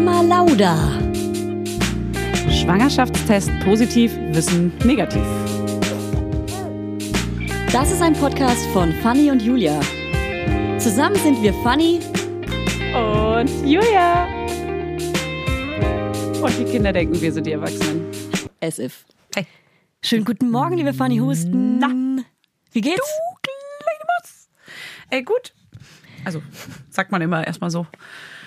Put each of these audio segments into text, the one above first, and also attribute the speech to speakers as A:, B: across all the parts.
A: Mama Lauda.
B: Schwangerschaftstest positiv, Wissen negativ.
A: Das ist ein Podcast von Fanny und Julia. Zusammen sind wir Fanny
B: und Julia. Und die Kinder denken, wir sind die Erwachsenen.
A: As if.
B: Hey.
A: Schönen guten Morgen, liebe Fanny Husten.
B: Na.
A: Wie geht's?
B: Du kleine Maus. Ey, gut. Also, sagt man immer erstmal so.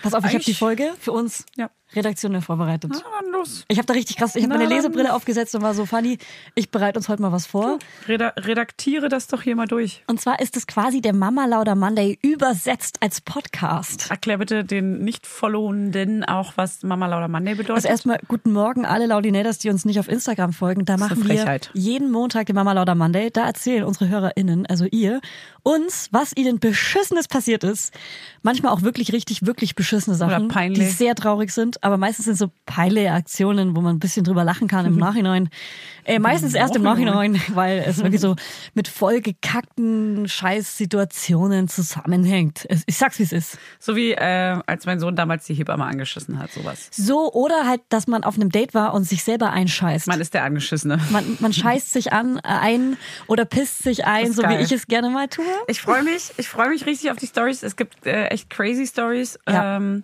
A: Pass auf, ich habe die Folge für uns
B: Ja.
A: Redaktionell vorbereitet.
B: Na, dann los.
A: Ich habe da richtig krass, ich habe meine. Lesebrille aufgesetzt und war so, Fanny, ich bereite uns heute mal was vor.
B: Reda redaktiere das doch hier mal durch.
A: Und zwar ist es quasi der Mama Lauda Monday übersetzt als Podcast.
B: Erklär bitte den Nicht-Followenden auch, was Mama Lauda Monday bedeutet.
A: Also erstmal guten Morgen alle Laudinators, die uns nicht auf Instagram folgen. Da machen wir jeden Montag den Mama Lauda Monday. Da erzählen unsere HörerInnen, also ihr, uns, was ihnen Beschissenes passiert ist. Manchmal auch wirklich richtig, wirklich beschissene Sachen,
B: peinlich.
A: die sehr traurig sind. Aber meistens sind so peinliche Aktionen, wo man ein bisschen drüber lachen kann im Nachhinein. Äh, meistens erst im Nachhinein, weil es wirklich so mit vollgekackten Scheißsituationen zusammenhängt. Ich sag's, wie es ist.
B: so wie äh, als mein Sohn damals die Hebamme angeschissen hat, sowas.
A: So, oder halt, dass man auf einem Date war und sich selber einscheißt.
B: Man ist der Angeschissene.
A: Man, man scheißt sich an, äh, ein oder pisst sich ein, so
B: geil.
A: wie ich es gerne mal tue.
B: Ich freue mich, ich freue mich richtig auf die Stories. Es gibt äh, echt crazy Stories.
A: Ja.
B: Ähm,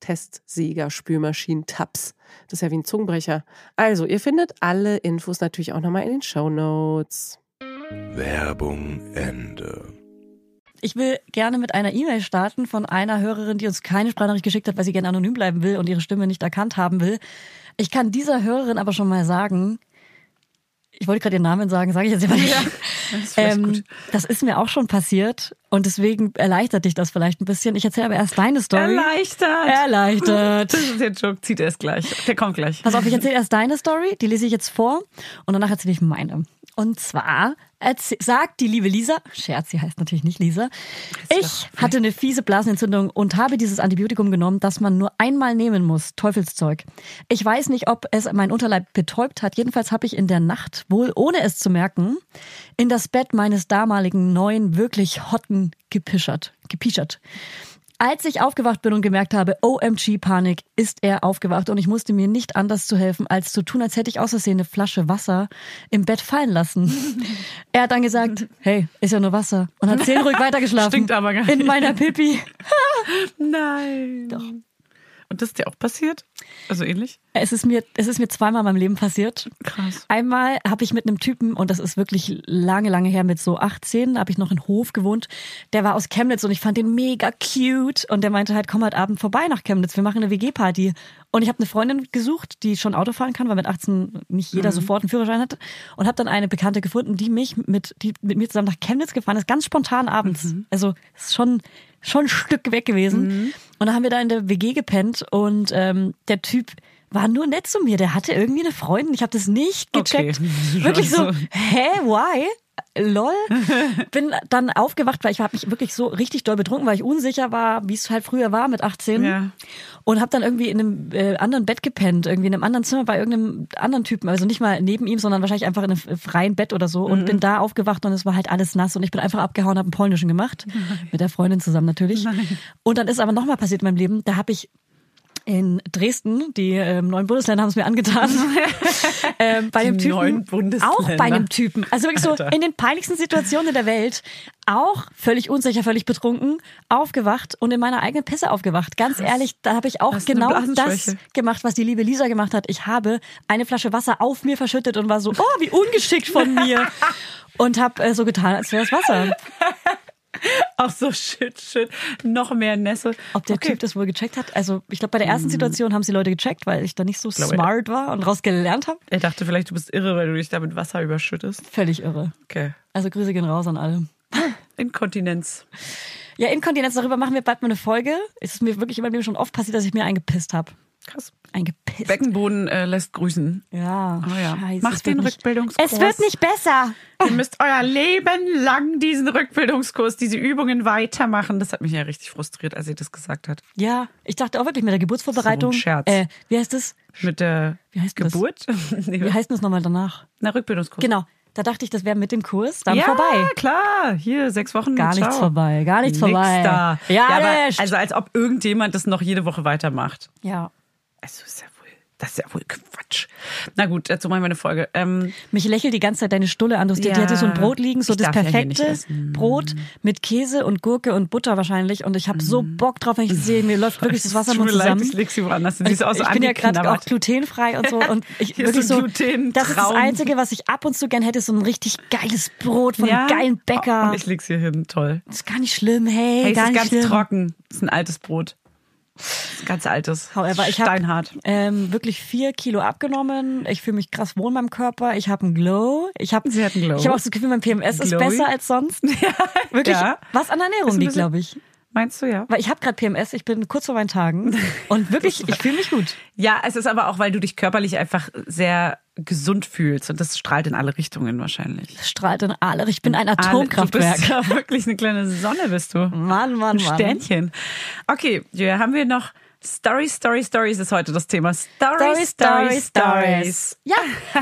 C: Testsieger, Spülmaschinen, Tabs. Das ist ja wie ein Zungenbrecher. Also, ihr findet alle Infos natürlich auch nochmal in den Show Notes.
D: Werbung Ende.
A: Ich will gerne mit einer E-Mail starten von einer Hörerin, die uns keine Sprachnachricht geschickt hat, weil sie gerne anonym bleiben will und ihre Stimme nicht erkannt haben will. Ich kann dieser Hörerin aber schon mal sagen, ich wollte gerade ihren Namen sagen, sage ich jetzt immer nicht.
B: Das ist
A: Ähm, das ist mir auch schon passiert und deswegen erleichtert dich das vielleicht ein bisschen. Ich erzähle aber erst deine Story.
B: Erleichtert.
A: Erleichtert.
B: Das ist der Joke, zieht er es gleich. Der kommt gleich.
A: Pass auf, ich erzähle erst deine Story, die lese ich jetzt vor und danach erzähle ich meine. Und zwar sagt die liebe Lisa, Scherz, sie heißt natürlich nicht Lisa, ich hatte eine fiese Blasenentzündung und habe dieses Antibiotikum genommen, das man nur einmal nehmen muss, Teufelszeug. Ich weiß nicht, ob es mein Unterleib betäubt hat. Jedenfalls habe ich in der Nacht, wohl ohne es zu merken, in das Bett meines damaligen neuen, wirklich hotten gepischert. gepischert. Als ich aufgewacht bin und gemerkt habe, OMG Panik, ist er aufgewacht und ich musste mir nicht anders zu helfen, als zu tun, als hätte ich aus Versehen eine Flasche Wasser im Bett fallen lassen. er hat dann gesagt, hey, ist ja nur Wasser und hat seelenruhig weitergeschlafen.
B: Stinkt aber gar
A: In
B: nicht.
A: meiner Pipi.
B: Nein.
A: Doch.
B: Und das ist dir auch passiert? Also ähnlich?
A: Es ist mir, es ist mir zweimal in meinem Leben passiert.
B: Krass.
A: Einmal habe ich mit einem Typen, und das ist wirklich lange, lange her, mit so 18, habe ich noch in Hof gewohnt. Der war aus Chemnitz und ich fand den mega cute. Und der meinte halt, komm heute Abend vorbei nach Chemnitz, wir machen eine WG-Party. Und ich habe eine Freundin gesucht, die schon Auto fahren kann, weil mit 18 nicht jeder sofort einen Führerschein hat. Und habe dann eine Bekannte gefunden, die mich mit, die mit mir zusammen nach Chemnitz gefahren ist, ganz spontan abends. Also ist schon schon ein Stück weg gewesen. Und dann haben wir da in der WG gepennt und ähm, der Typ war nur nett zu mir. Der hatte irgendwie eine Freundin. Ich habe das nicht gecheckt.
B: Okay.
A: Wirklich so, hä, why? Lol. Bin dann aufgewacht, weil ich habe mich wirklich so richtig doll betrunken, weil ich unsicher war, wie es halt früher war mit 18.
B: Ja.
A: Und habe dann irgendwie in einem äh, anderen Bett gepennt, irgendwie in einem anderen Zimmer bei irgendeinem anderen Typen. Also nicht mal neben ihm, sondern wahrscheinlich einfach in einem freien Bett oder so. Und bin da aufgewacht und es war halt alles nass. Und ich bin einfach abgehauen, habe einen polnischen gemacht. Mit der Freundin zusammen natürlich. Und dann ist aber nochmal passiert in meinem Leben, da habe ich in Dresden, die ähm, neuen Bundesländer haben es mir angetan, ähm, bei
B: Die
A: dem Typen, auch bei einem Typen, also wirklich so
B: Alter.
A: in den peinlichsten Situationen der Welt, auch völlig unsicher, völlig betrunken, aufgewacht und in meiner eigenen Pisse aufgewacht. Ganz ehrlich, da habe ich auch genau das gemacht, was die liebe Lisa gemacht hat. Ich habe eine Flasche Wasser auf mir verschüttet und war so, oh, wie ungeschickt von mir. Und habe äh, so getan, als wäre das Wasser.
B: Ach so, shit, shit. Noch mehr Nässe.
A: Ob der
B: okay.
A: Typ das wohl gecheckt hat? Also ich glaube, bei der ersten Situation haben sie Leute gecheckt, weil ich da nicht so
B: glaube,
A: smart war und raus gelernt habe.
B: Er dachte vielleicht, du bist irre, weil du dich da mit Wasser überschüttest.
A: Völlig irre.
B: Okay.
A: Also Grüße gehen raus an alle.
B: Inkontinenz.
A: Ja, Inkontinenz, darüber machen wir bald mal eine Folge. Es ist mir wirklich in meinem Leben schon oft passiert, dass ich mir eingepisst habe.
B: Krass.
A: Eingepisst.
B: Beckenboden äh, lässt grüßen.
A: Ja,
B: Oh ja.
A: scheiße.
B: Macht den
A: nicht-
B: Rückbildungskurs.
A: Es wird nicht besser.
B: Ihr müsst euer Leben lang diesen Rückbildungskurs, diese Übungen weitermachen. Das hat mich ja richtig frustriert, als sie das gesagt hat.
A: Ja, ich dachte auch wirklich mit der Geburtsvorbereitung.
B: So ein Scherz.
A: Äh, wie heißt das?
B: Mit der
A: Wie heißt das?
B: Geburt? nee,
A: Wie heißt das nochmal danach?
B: Na, Rückbildungskurs.
A: Genau. Da dachte ich, das wäre mit dem Kurs dann
B: ja,
A: vorbei.
B: klar. Hier, sechs Wochen.
A: Gar
B: ciao.
A: nichts vorbei, gar nichts
B: Nix
A: vorbei.
B: Da.
A: Ja,
B: aber,
A: nicht.
B: also als ob irgendjemand das noch jede Woche weitermacht.
A: Ja.
B: Also ist ja wohl, das ist ja wohl Quatsch. Na gut, dazu machen wir eine Folge. Ähm,
A: Mich lächelt die ganze Zeit deine Stulle an. Du, die
B: Ja.
A: hatte so ein Brot liegen, so das
B: darf ja
A: perfekte
B: essen.
A: Brot mit Käse und Gurke und Butter wahrscheinlich. Und ich habe so Bock drauf, wenn ich das sehe. Mir läuft wirklich das Wasser Mund
B: mir leid,
A: zusammen.
B: ich leg sie woanders. Sie ist auch so
A: ich bin ja gerade auch glutenfrei und so. Und ich wirklich
B: so Glutentraum.
A: das ist das Einzige, was ich ab und zu gern hätte, so ein richtig geiles Brot von einem geilen Bäcker.
B: Und ich leg's hier hin, toll.
A: das ist gar nicht schlimm, hey,
B: Hey, es
A: gar
B: ist
A: nicht
B: ganz
A: schlimm.
B: trocken. Es ist ein altes Brot. Ist ganz altes.
A: However, ich habe ähm, wirklich vier Kilo abgenommen. Ich fühle mich krass wohl in meinem Körper. Ich habe einen Glow. Ich habe. Ich habe auch das Gefühl, mein PMS ist
B: Glowy.
A: besser als sonst. Wirklich,
B: Ja.
A: was an
B: Ist
A: Ernährung liegt, glaube ich.
B: Meinst du ja?
A: Weil ich habe gerade PMS, ich bin kurz vor meinen Tagen und wirklich, ich fühle mich gut.
B: Ja, es ist aber auch, weil du dich körperlich einfach sehr gesund fühlst und das strahlt in alle Richtungen wahrscheinlich.
A: Es strahlt in alle. Ich bin ein Atomkraftwerk.
B: Du bist ja wirklich eine kleine Sonne, bist du.
A: Mann, Mann,
B: Ein
A: Mann.
B: Sternchen. Okay, Julia, haben wir noch Story, Story, Stories ist heute das Thema. Story,
A: Story, Story, Stories. Ja,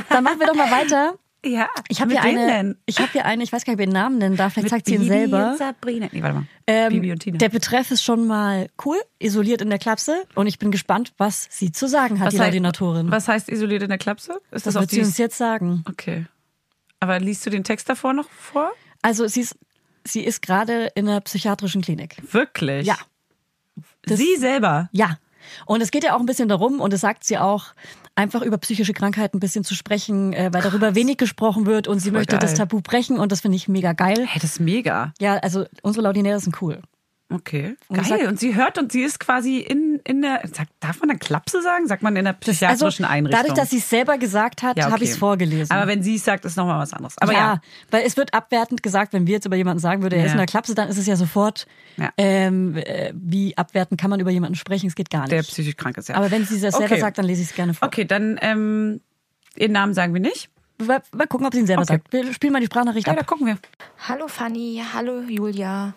A: dann machen wir doch mal weiter.
B: Ja,
A: Ich habe hier eine,
B: denn?
A: ich habe hier eine, ich weiß gar nicht, ob ich den Namen nennen darf, vielleicht
B: Mit
A: sagt sie ihn selber.
B: Und Sabrina. Nee, warte mal.
A: Ähm,
B: Bibi und Tina.
A: Der Betreff ist schon mal cool, isoliert in der Klapse und ich bin gespannt, was sie zu sagen hat, die
B: heißt-. Was heißt isoliert in der Klapse? Ist
A: das
B: das,
A: wird sie uns jetzt sagen.
B: Okay. Aber liest du den Text davor noch vor?
A: Also sie ist, sie ist gerade in einer psychiatrischen Klinik.
B: Wirklich?
A: Ja. Das-
B: Sie selber?
A: Ja. Und es geht ja auch ein bisschen darum, und das sagt sie auch, einfach über psychische Krankheiten ein bisschen zu sprechen, äh, weil darüber wenig gesprochen wird und sie
B: Voll
A: möchte das
B: geil.
A: Tabu brechen und das finde ich mega geil.
B: Hey, das ist mega.
A: Ja, also unsere Laudinäre sind cool.
B: Okay.
A: Und
B: Geil.
A: sagt-
B: und sie hört und sie ist quasi in, in der, sag, darf man dann Klapse sagen? Sagt man in der
A: Das,
B: psychiatrischen Einrichtung?
A: Dadurch, dass sie es selber gesagt hat,
B: Ja,
A: habe
B: okay.
A: ich es vorgelesen.
B: Aber wenn sie es sagt, ist nochmal was anderes. Aber
A: ja,
B: ja.
A: weil es wird abwertend gesagt, wenn wir jetzt über jemanden sagen würde, er
B: Ja.
A: ist in der Klapse, dann ist es ja sofort,
B: Ja.
A: ähm, äh, wie abwertend kann man über jemanden sprechen, es geht gar nicht.
B: Der psychisch krank ist, ja.
A: Aber wenn sie das selber
B: Okay.
A: sagt, dann lese ich es gerne vor.
B: Okay, dann ähm, ihren Namen sagen wir nicht.
A: Mal, mal gucken, ob sie ihn selber
B: Okay.
A: sagt. Wir spielen mal die Sprachnachricht
B: Ja, da
A: ab.
B: gucken wir.
E: Hallo Fanny, hallo Julia.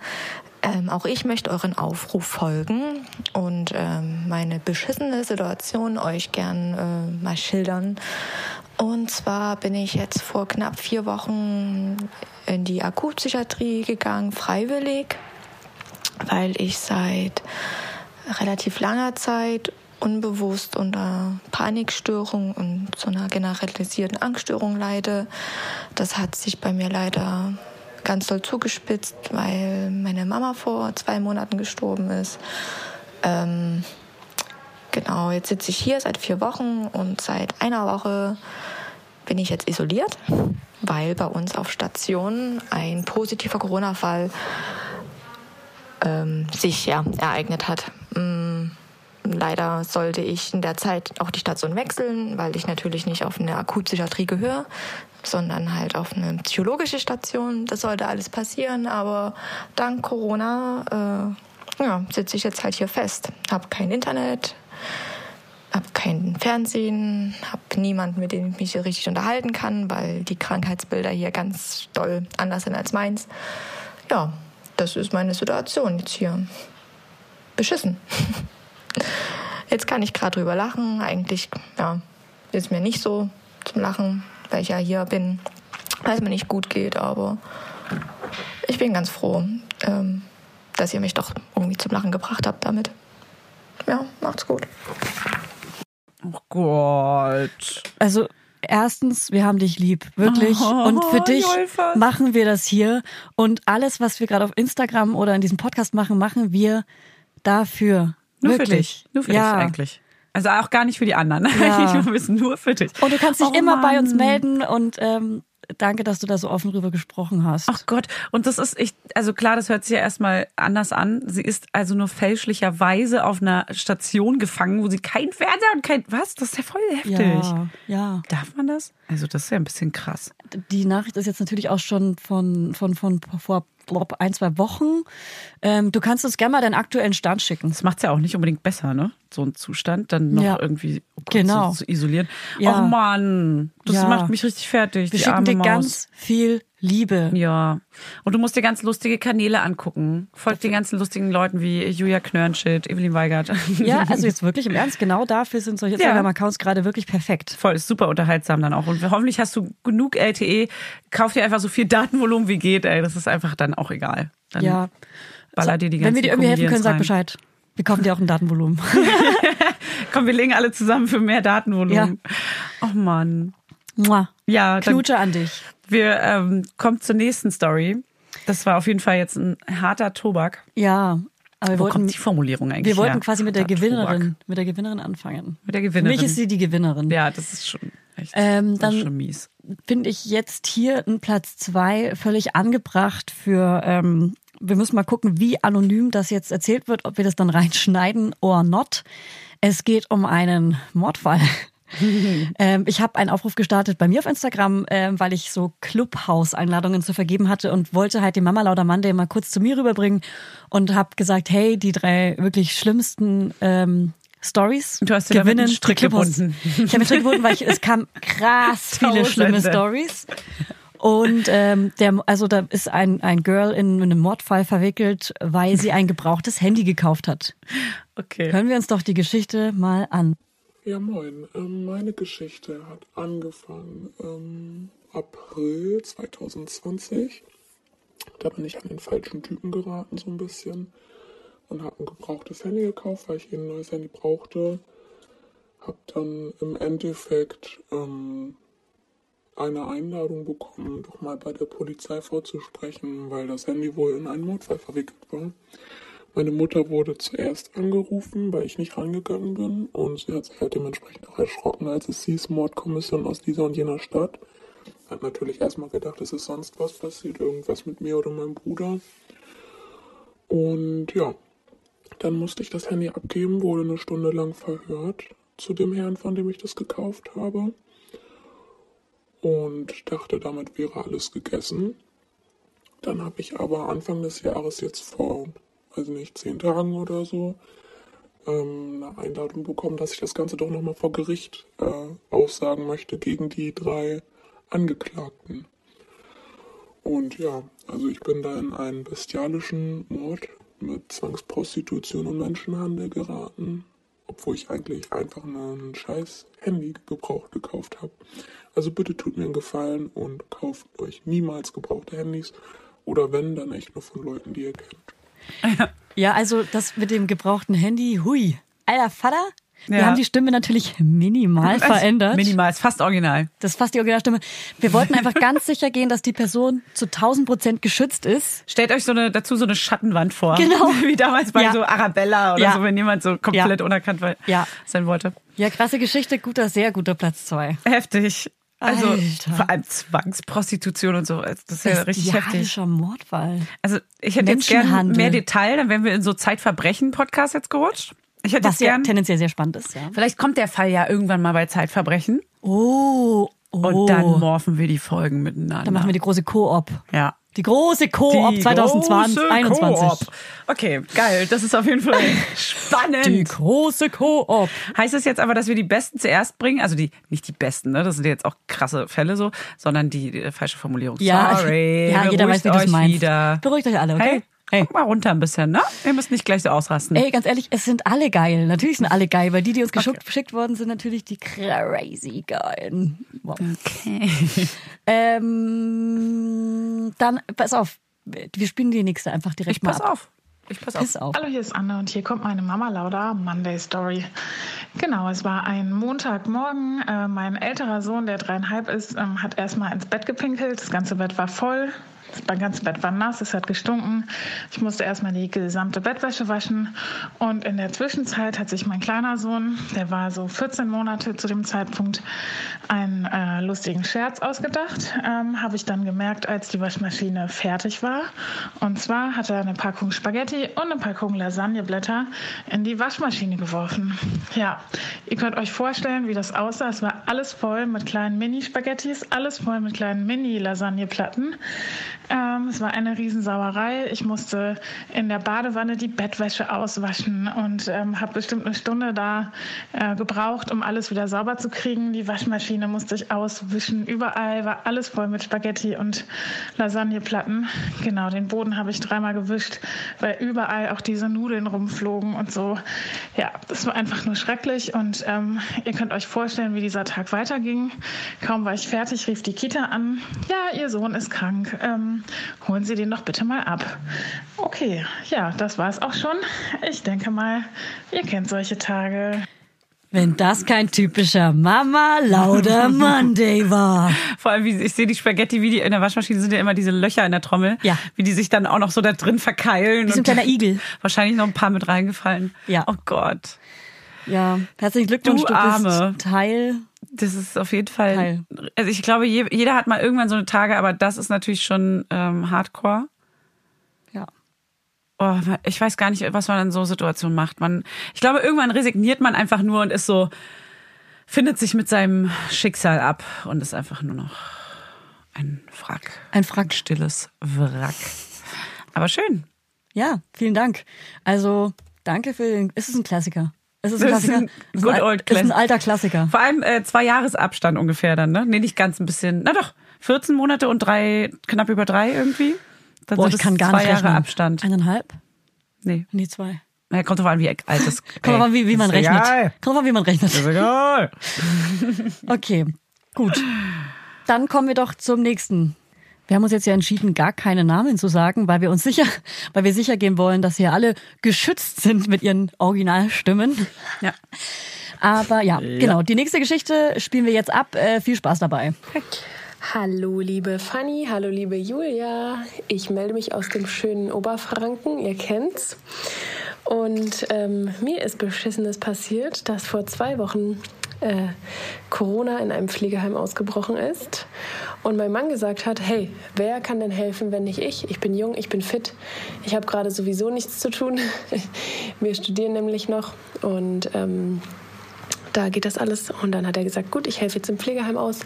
E: Ähm, auch ich möchte euren Aufruf folgen und ähm, meine beschissene Situation euch gern äh, mal schildern. Und zwar bin ich jetzt vor knapp vier Wochen in die Akutpsychiatrie gegangen, freiwillig. weil ich seit relativ langer Zeit unbewusst unter Panikstörung und so einer generalisierten Angststörung leide. Das hat sich bei mir leider ganz doll zugespitzt, weil meine Mama vor zwei Monaten gestorben ist. Ähm, genau, jetzt sitze ich hier seit vier Wochen und seit einer Woche bin ich jetzt isoliert, weil bei uns auf Station ein positiver Corona-Fall ähm, sich ja ereignet hat. Mm, leider sollte ich in der Zeit auch die Station wechseln, weil ich natürlich nicht auf eine Akutpsychiatrie gehöre, sondern halt auf eine psychologische Station. Das sollte alles passieren, aber dank Corona äh, ja, sitze ich jetzt halt hier fest. Habe kein Internet, habe kein Fernsehen, habe niemanden, mit dem ich mich richtig unterhalten kann, weil die Krankheitsbilder hier ganz doll anders sind als meins. Ja, das ist meine Situation jetzt hier. Beschissen. Jetzt kann ich gerade drüber lachen. Eigentlich, ja, ist mir nicht so zum Lachen, weil ich ja hier bin, weil es mir nicht gut geht, aber ich bin ganz froh, ähm, dass ihr mich doch irgendwie zum Lachen gebracht habt damit. Ja, macht's gut.
B: Oh Gott.
A: Also erstens, wir haben dich lieb, wirklich.
B: Oh,
A: und für dich
B: Jolfas.
A: machen wir das hier. Und alles, was wir gerade auf Instagram oder in diesem Podcast machen, machen wir dafür.
B: Nur
A: wirklich.
B: für dich. Nur für
A: ja.
B: dich eigentlich. Also auch gar nicht für die anderen.
A: Ja.
B: Nur wissen, nur für dich.
A: Und du kannst dich
B: Oh
A: immer bei uns
B: Mann.
A: melden und ähm, danke, dass du da so offen drüber gesprochen hast.
B: Ach Gott, und das ist, ich, also klar, das hört sich ja erstmal anders an. Sie ist also nur fälschlicherweise auf einer Station gefangen, wo sie kein Fernseher und kein, was? Das ist ja voll heftig.
A: ja, ja.
B: Darf man das? Also das ist ja ein bisschen krass.
A: Die Nachricht ist jetzt natürlich auch schon von, von, von vor glaub, ein, zwei Wochen. Ähm, du kannst uns gerne mal deinen aktuellen Stand schicken.
B: Das macht's ja auch nicht unbedingt besser, ne? So ein Zustand, dann noch
A: Ja.
B: irgendwie oh Gott,
A: Genau.
B: so, zu isolieren.
A: Ja.
B: Oh Mann, das
A: Ja.
B: macht mich richtig fertig.
A: Wir schicken dir
B: Maus.
A: ganz viel Liebe.
B: Ja. Und du musst dir ganz lustige Kanäle angucken. Folgt den ganzen lustigen Leuten wie Julia Knörnschild, Evelyn Weigert.
A: Ja, also jetzt wirklich im Ernst, genau dafür sind solche
B: Ja.
A: Instagram-Accounts gerade wirklich perfekt.
B: Voll, ist super unterhaltsam dann auch. Und hoffentlich hast du genug LTE. Kauf dir einfach so viel Datenvolumen wie geht, ey. Das ist einfach dann auch egal. Dann
A: Ja.
B: baller dir die ganzen
A: Wenn wir dir irgendwie helfen können, sag. Bescheid. Wir kaufen dir auch ein Datenvolumen.
B: Komm, wir legen alle zusammen für mehr Datenvolumen. Oh Mann.
A: Mua.
B: Ja,
A: Knutsche an dich.
B: Wir ähm, kommen zur nächsten Story. Das war auf jeden Fall jetzt ein harter Tobak.
A: Ja, aber wir
B: Wo
A: wollten,
B: kommt die Formulierung eigentlich
A: wir wollten
B: her?
A: quasi mit der
B: Harter
A: Gewinnerin,
B: Tobak.
A: mit der Gewinnerin anfangen.
B: Mit der
A: Für
B: Gewinnerin.
A: mich ist sie die Gewinnerin.
B: ja, das ist schon echt
A: Ähm,
B: das ist
A: dann-
B: schon mies.
A: Finde ich jetzt hier ein Platz zwei völlig angebracht für, ähm, wir müssen mal gucken, wie anonym das jetzt erzählt wird, ob wir das dann reinschneiden or not. Es geht um einen Mordfall. ähm, ich habe einen Aufruf gestartet bei mir auf Instagram, ähm, weil ich so Clubhouse-Einladungen zu vergeben hatte und wollte halt den Mama Lauder Monday mal kurz zu mir rüberbringen und habe gesagt, hey, die drei wirklich schlimmsten ähm, Stories
B: Du hast
A: gewinnen
B: einen Strick gebunden.
A: Ich habe einen Strick gebunden, weil ich, es kam krass viele schlimme. Stories. Und ähm, der, also da ist ein, ein Girl in einen Mordfall verwickelt, weil sie ein gebrauchtes Handy gekauft hat.
B: Okay.
A: Hören wir uns doch die Geschichte mal an.
F: Ja, moin. Ähm, meine Geschichte hat angefangen im April 2020. Da bin ich an den falschen Typen geraten, so ein bisschen. Und habe ein gebrauchtes Handy gekauft, weil ich eben ein neues Handy brauchte. Hab dann im Endeffekt ähm, eine Einladung bekommen, doch mal bei der Polizei vorzusprechen, weil das Handy wohl in einen Mordfall verwickelt war. Meine Mutter wurde zuerst angerufen, weil ich nicht rangegangen bin und sie hat sich halt dementsprechend auch erschrocken, als es hieß Mordkommission aus dieser und jener Stadt. Hat natürlich erstmal gedacht, es ist sonst was passiert, irgendwas mit mir oder meinem Bruder. Und ja, dann musste ich das Handy abgeben, wurde eine Stunde lang verhört zu dem Herrn, von dem ich das gekauft habe. Und dachte, damit wäre alles gegessen. Dann habe ich aber Anfang des Jahres jetzt vor, also nicht zehn Tagen oder so, ähm, eine Einladung bekommen, dass ich das Ganze doch nochmal vor Gericht äh, aussagen möchte gegen die drei Angeklagten. Und ja, also ich bin da in einen bestialischen Mord mit Zwangsprostitution und Menschenhandel geraten, obwohl ich eigentlich einfach nur ein scheiß Handy gebraucht gekauft habe. Also bitte tut mir einen Gefallen und kauft euch niemals gebrauchte Handys oder wenn, dann echt nur von Leuten, die ihr kennt.
A: Ja, also das mit dem gebrauchten Handy, hui. Alter Vater, wir
B: Ja.
A: haben die Stimme natürlich minimal verändert.
B: Minimal, ist fast original.
A: Das ist fast die Originalstimme. Wir wollten einfach ganz sicher gehen, dass die Person zu 1000 Prozent geschützt ist.
B: Stellt euch so eine, dazu so eine Schattenwand vor.
A: Genau.
B: Wie damals bei
A: Ja.
B: so Arabella oder
A: Ja.
B: so, wenn jemand so komplett
A: Ja.
B: unerkannt war-
A: Ja.
B: sein wollte.
A: Ja, krasse Geschichte, guter, sehr guter Platz zwei.
B: Heftig. Also
A: Alter.
B: vor allem Zwangsprostitution und so. Das ist ja richtig heftig.
A: Mordfall.
B: Also ich hätte jetzt gern mehr Detail, dann wären wir in so Zeitverbrechen-Podcast jetzt gerutscht. Ich hätte
A: Was
B: jetzt
A: ja
B: gern.
A: tendenziell sehr spannend ist, ja.
B: Vielleicht kommt der Fall ja irgendwann mal bei Zeitverbrechen
A: Oh, oh.
B: und dann morphen wir die Folgen miteinander.
A: Dann machen wir die große Koop.
B: ja.
A: Die große Koop
B: Die
A: 2020,
B: große
A: 21.
B: Koop. Okay, geil. Das ist auf jeden Fall spannend.
A: Die große Koop.
B: Heißt es jetzt aber, dass wir die Besten zuerst bringen? Also die, nicht die Besten, ne? Das sind jetzt auch krasse Fälle so, sondern die, die falsche Formulierung.
A: Ja,
B: Sorry.
A: ja jeder weiß, wie
B: euch
A: meinst.
B: Wieder.
A: Beruhigt euch alle, okay?
B: Hey, hey, guck mal runter ein bisschen, ne? Ihr müsst nicht gleich so ausrasten.
A: Ey, ganz ehrlich, es sind alle geil. Natürlich sind alle geil, weil die, die uns geschickt, geschickt worden sind, natürlich die crazy geilen. Wow.
B: Okay.
A: Ähm, dann, pass auf, wir spielen die nächste einfach direkt
B: Ich
A: mal
B: pass
A: ab.
B: auf. Ich pass auf.
A: Pass auf.
G: Hallo, hier ist Anne und hier kommt meine Mama Lauda, Monday Story. Genau, es war ein Montagmorgen. Äh, mein älterer Sohn, der dreieinhalb ist, ähm, hat erstmal ins Bett gepinkelt. Das ganze Bett war voll. Mein ganzes Bett war nass, es hat gestunken. Ich musste erstmal die gesamte Bettwäsche waschen. Und in der Zwischenzeit hat sich mein kleiner Sohn, der war so 14 Monate zu dem Zeitpunkt, einen äh, lustigen Scherz ausgedacht. Ähm, Habe ich dann gemerkt, als die Waschmaschine fertig war. Und zwar hat er eine Packung Spaghetti und eine Packung Lasagneblätter in die Waschmaschine geworfen. Ja, ihr könnt euch vorstellen, wie das aussah. Es war alles voll mit kleinen Mini-Spaghettis, alles voll mit kleinen Mini-Lasagneplatten. Ähm, es war eine Riesensauerei. Ich musste in der Badewanne die Bettwäsche auswaschen und ähm, habe bestimmt eine Stunde da äh, gebraucht, um alles wieder sauber zu kriegen. Die Waschmaschine musste ich auswischen. Überall war alles voll mit Spaghetti und Lasagneplatten. Genau, den Boden habe ich dreimal gewischt, weil überall auch diese Nudeln rumflogen und so. Ja, das war einfach nur schrecklich und ähm, ihr könnt euch vorstellen, wie dieser Tag weiterging. Kaum war ich fertig, rief die Kita an. Ja, ihr Sohn ist krank. Ähm, holen Sie den doch bitte mal ab. Okay, ja, das war es auch schon. Ich denke mal, ihr kennt solche Tage.
A: Wenn das kein typischer Mama Lauda Monday war.
B: Vor allem, wie ich sehe die Spaghetti, wie die in der Waschmaschine sind ja immer diese Löcher in der Trommel.
A: Ja.
B: Wie die sich dann auch noch so da drin verkeilen.
A: Wie so ein kleiner Igel.
B: Wahrscheinlich noch ein paar mit reingefallen.
A: Ja.
B: Oh Gott.
A: Ja, herzlichen Glückwunsch,
B: Du
A: du, bist
B: Arme.
A: Teil.
B: Das ist auf jeden Fall.
A: Teil.
B: Also ich glaube, je- jeder hat mal irgendwann so eine Tage, aber das ist natürlich schon ähm, Hardcore.
A: Ja.
B: Oh, ich weiß gar nicht, was man in so Situationen macht. Man, ich glaube, irgendwann resigniert man einfach nur und ist so, findet sich mit seinem Schicksal ab und ist einfach nur noch ein Wrack.
A: Ein Frack.
B: Stilles Wrack. Aber schön.
A: Ja, vielen Dank. Also, danke für den. Ist es ein Klassiker? Ist es ein
B: Das ist ein
A: Ist
B: good old
A: Ist ein
B: Classic.
A: alter Klassiker.
B: Vor allem äh, zwei Jahresabstand ungefähr dann, ne? Nee, nicht ganz ein bisschen. Na doch, 14 Monate und drei, knapp über drei irgendwie. Dann
A: Boah, ich kann gar
B: zwei
A: nicht
B: Jahre
A: rechnen.
B: Abstand.
A: Eineinhalb?
B: Nee.
A: Nee, zwei.
B: Na, kommt drauf an, wie alt es
A: Kommt drauf an, wie, wie man
B: ist
A: rechnet.
B: Egal.
A: Kommt drauf an, wie man rechnet.
B: Ist egal.
A: Okay, gut. Dann kommen wir doch zum nächsten. Wir haben uns jetzt ja entschieden, gar keine Namen zu sagen, weil wir uns sicher, weil wir sicher gehen wollen, dass hier alle geschützt sind mit ihren Originalstimmen.
B: Ja.
A: Aber ja, genau. Die nächste Geschichte spielen wir jetzt ab. Äh, viel Spaß dabei.
H: Hallo liebe Fanny, hallo liebe Julia. Ich melde mich aus dem schönen Oberfranken, ihr kennt's. Und ähm, mir ist Beschissenes passiert, dass vor zwei Wochen äh, Corona in einem Pflegeheim ausgebrochen ist und mein Mann gesagt hat, hey, wer kann denn helfen, wenn nicht ich? Ich bin jung, ich bin fit, ich habe gerade sowieso nichts zu tun. Wir studieren nämlich noch und ähm, da geht das alles. Und dann hat er gesagt, gut, ich helfe jetzt im Pflegeheim aus.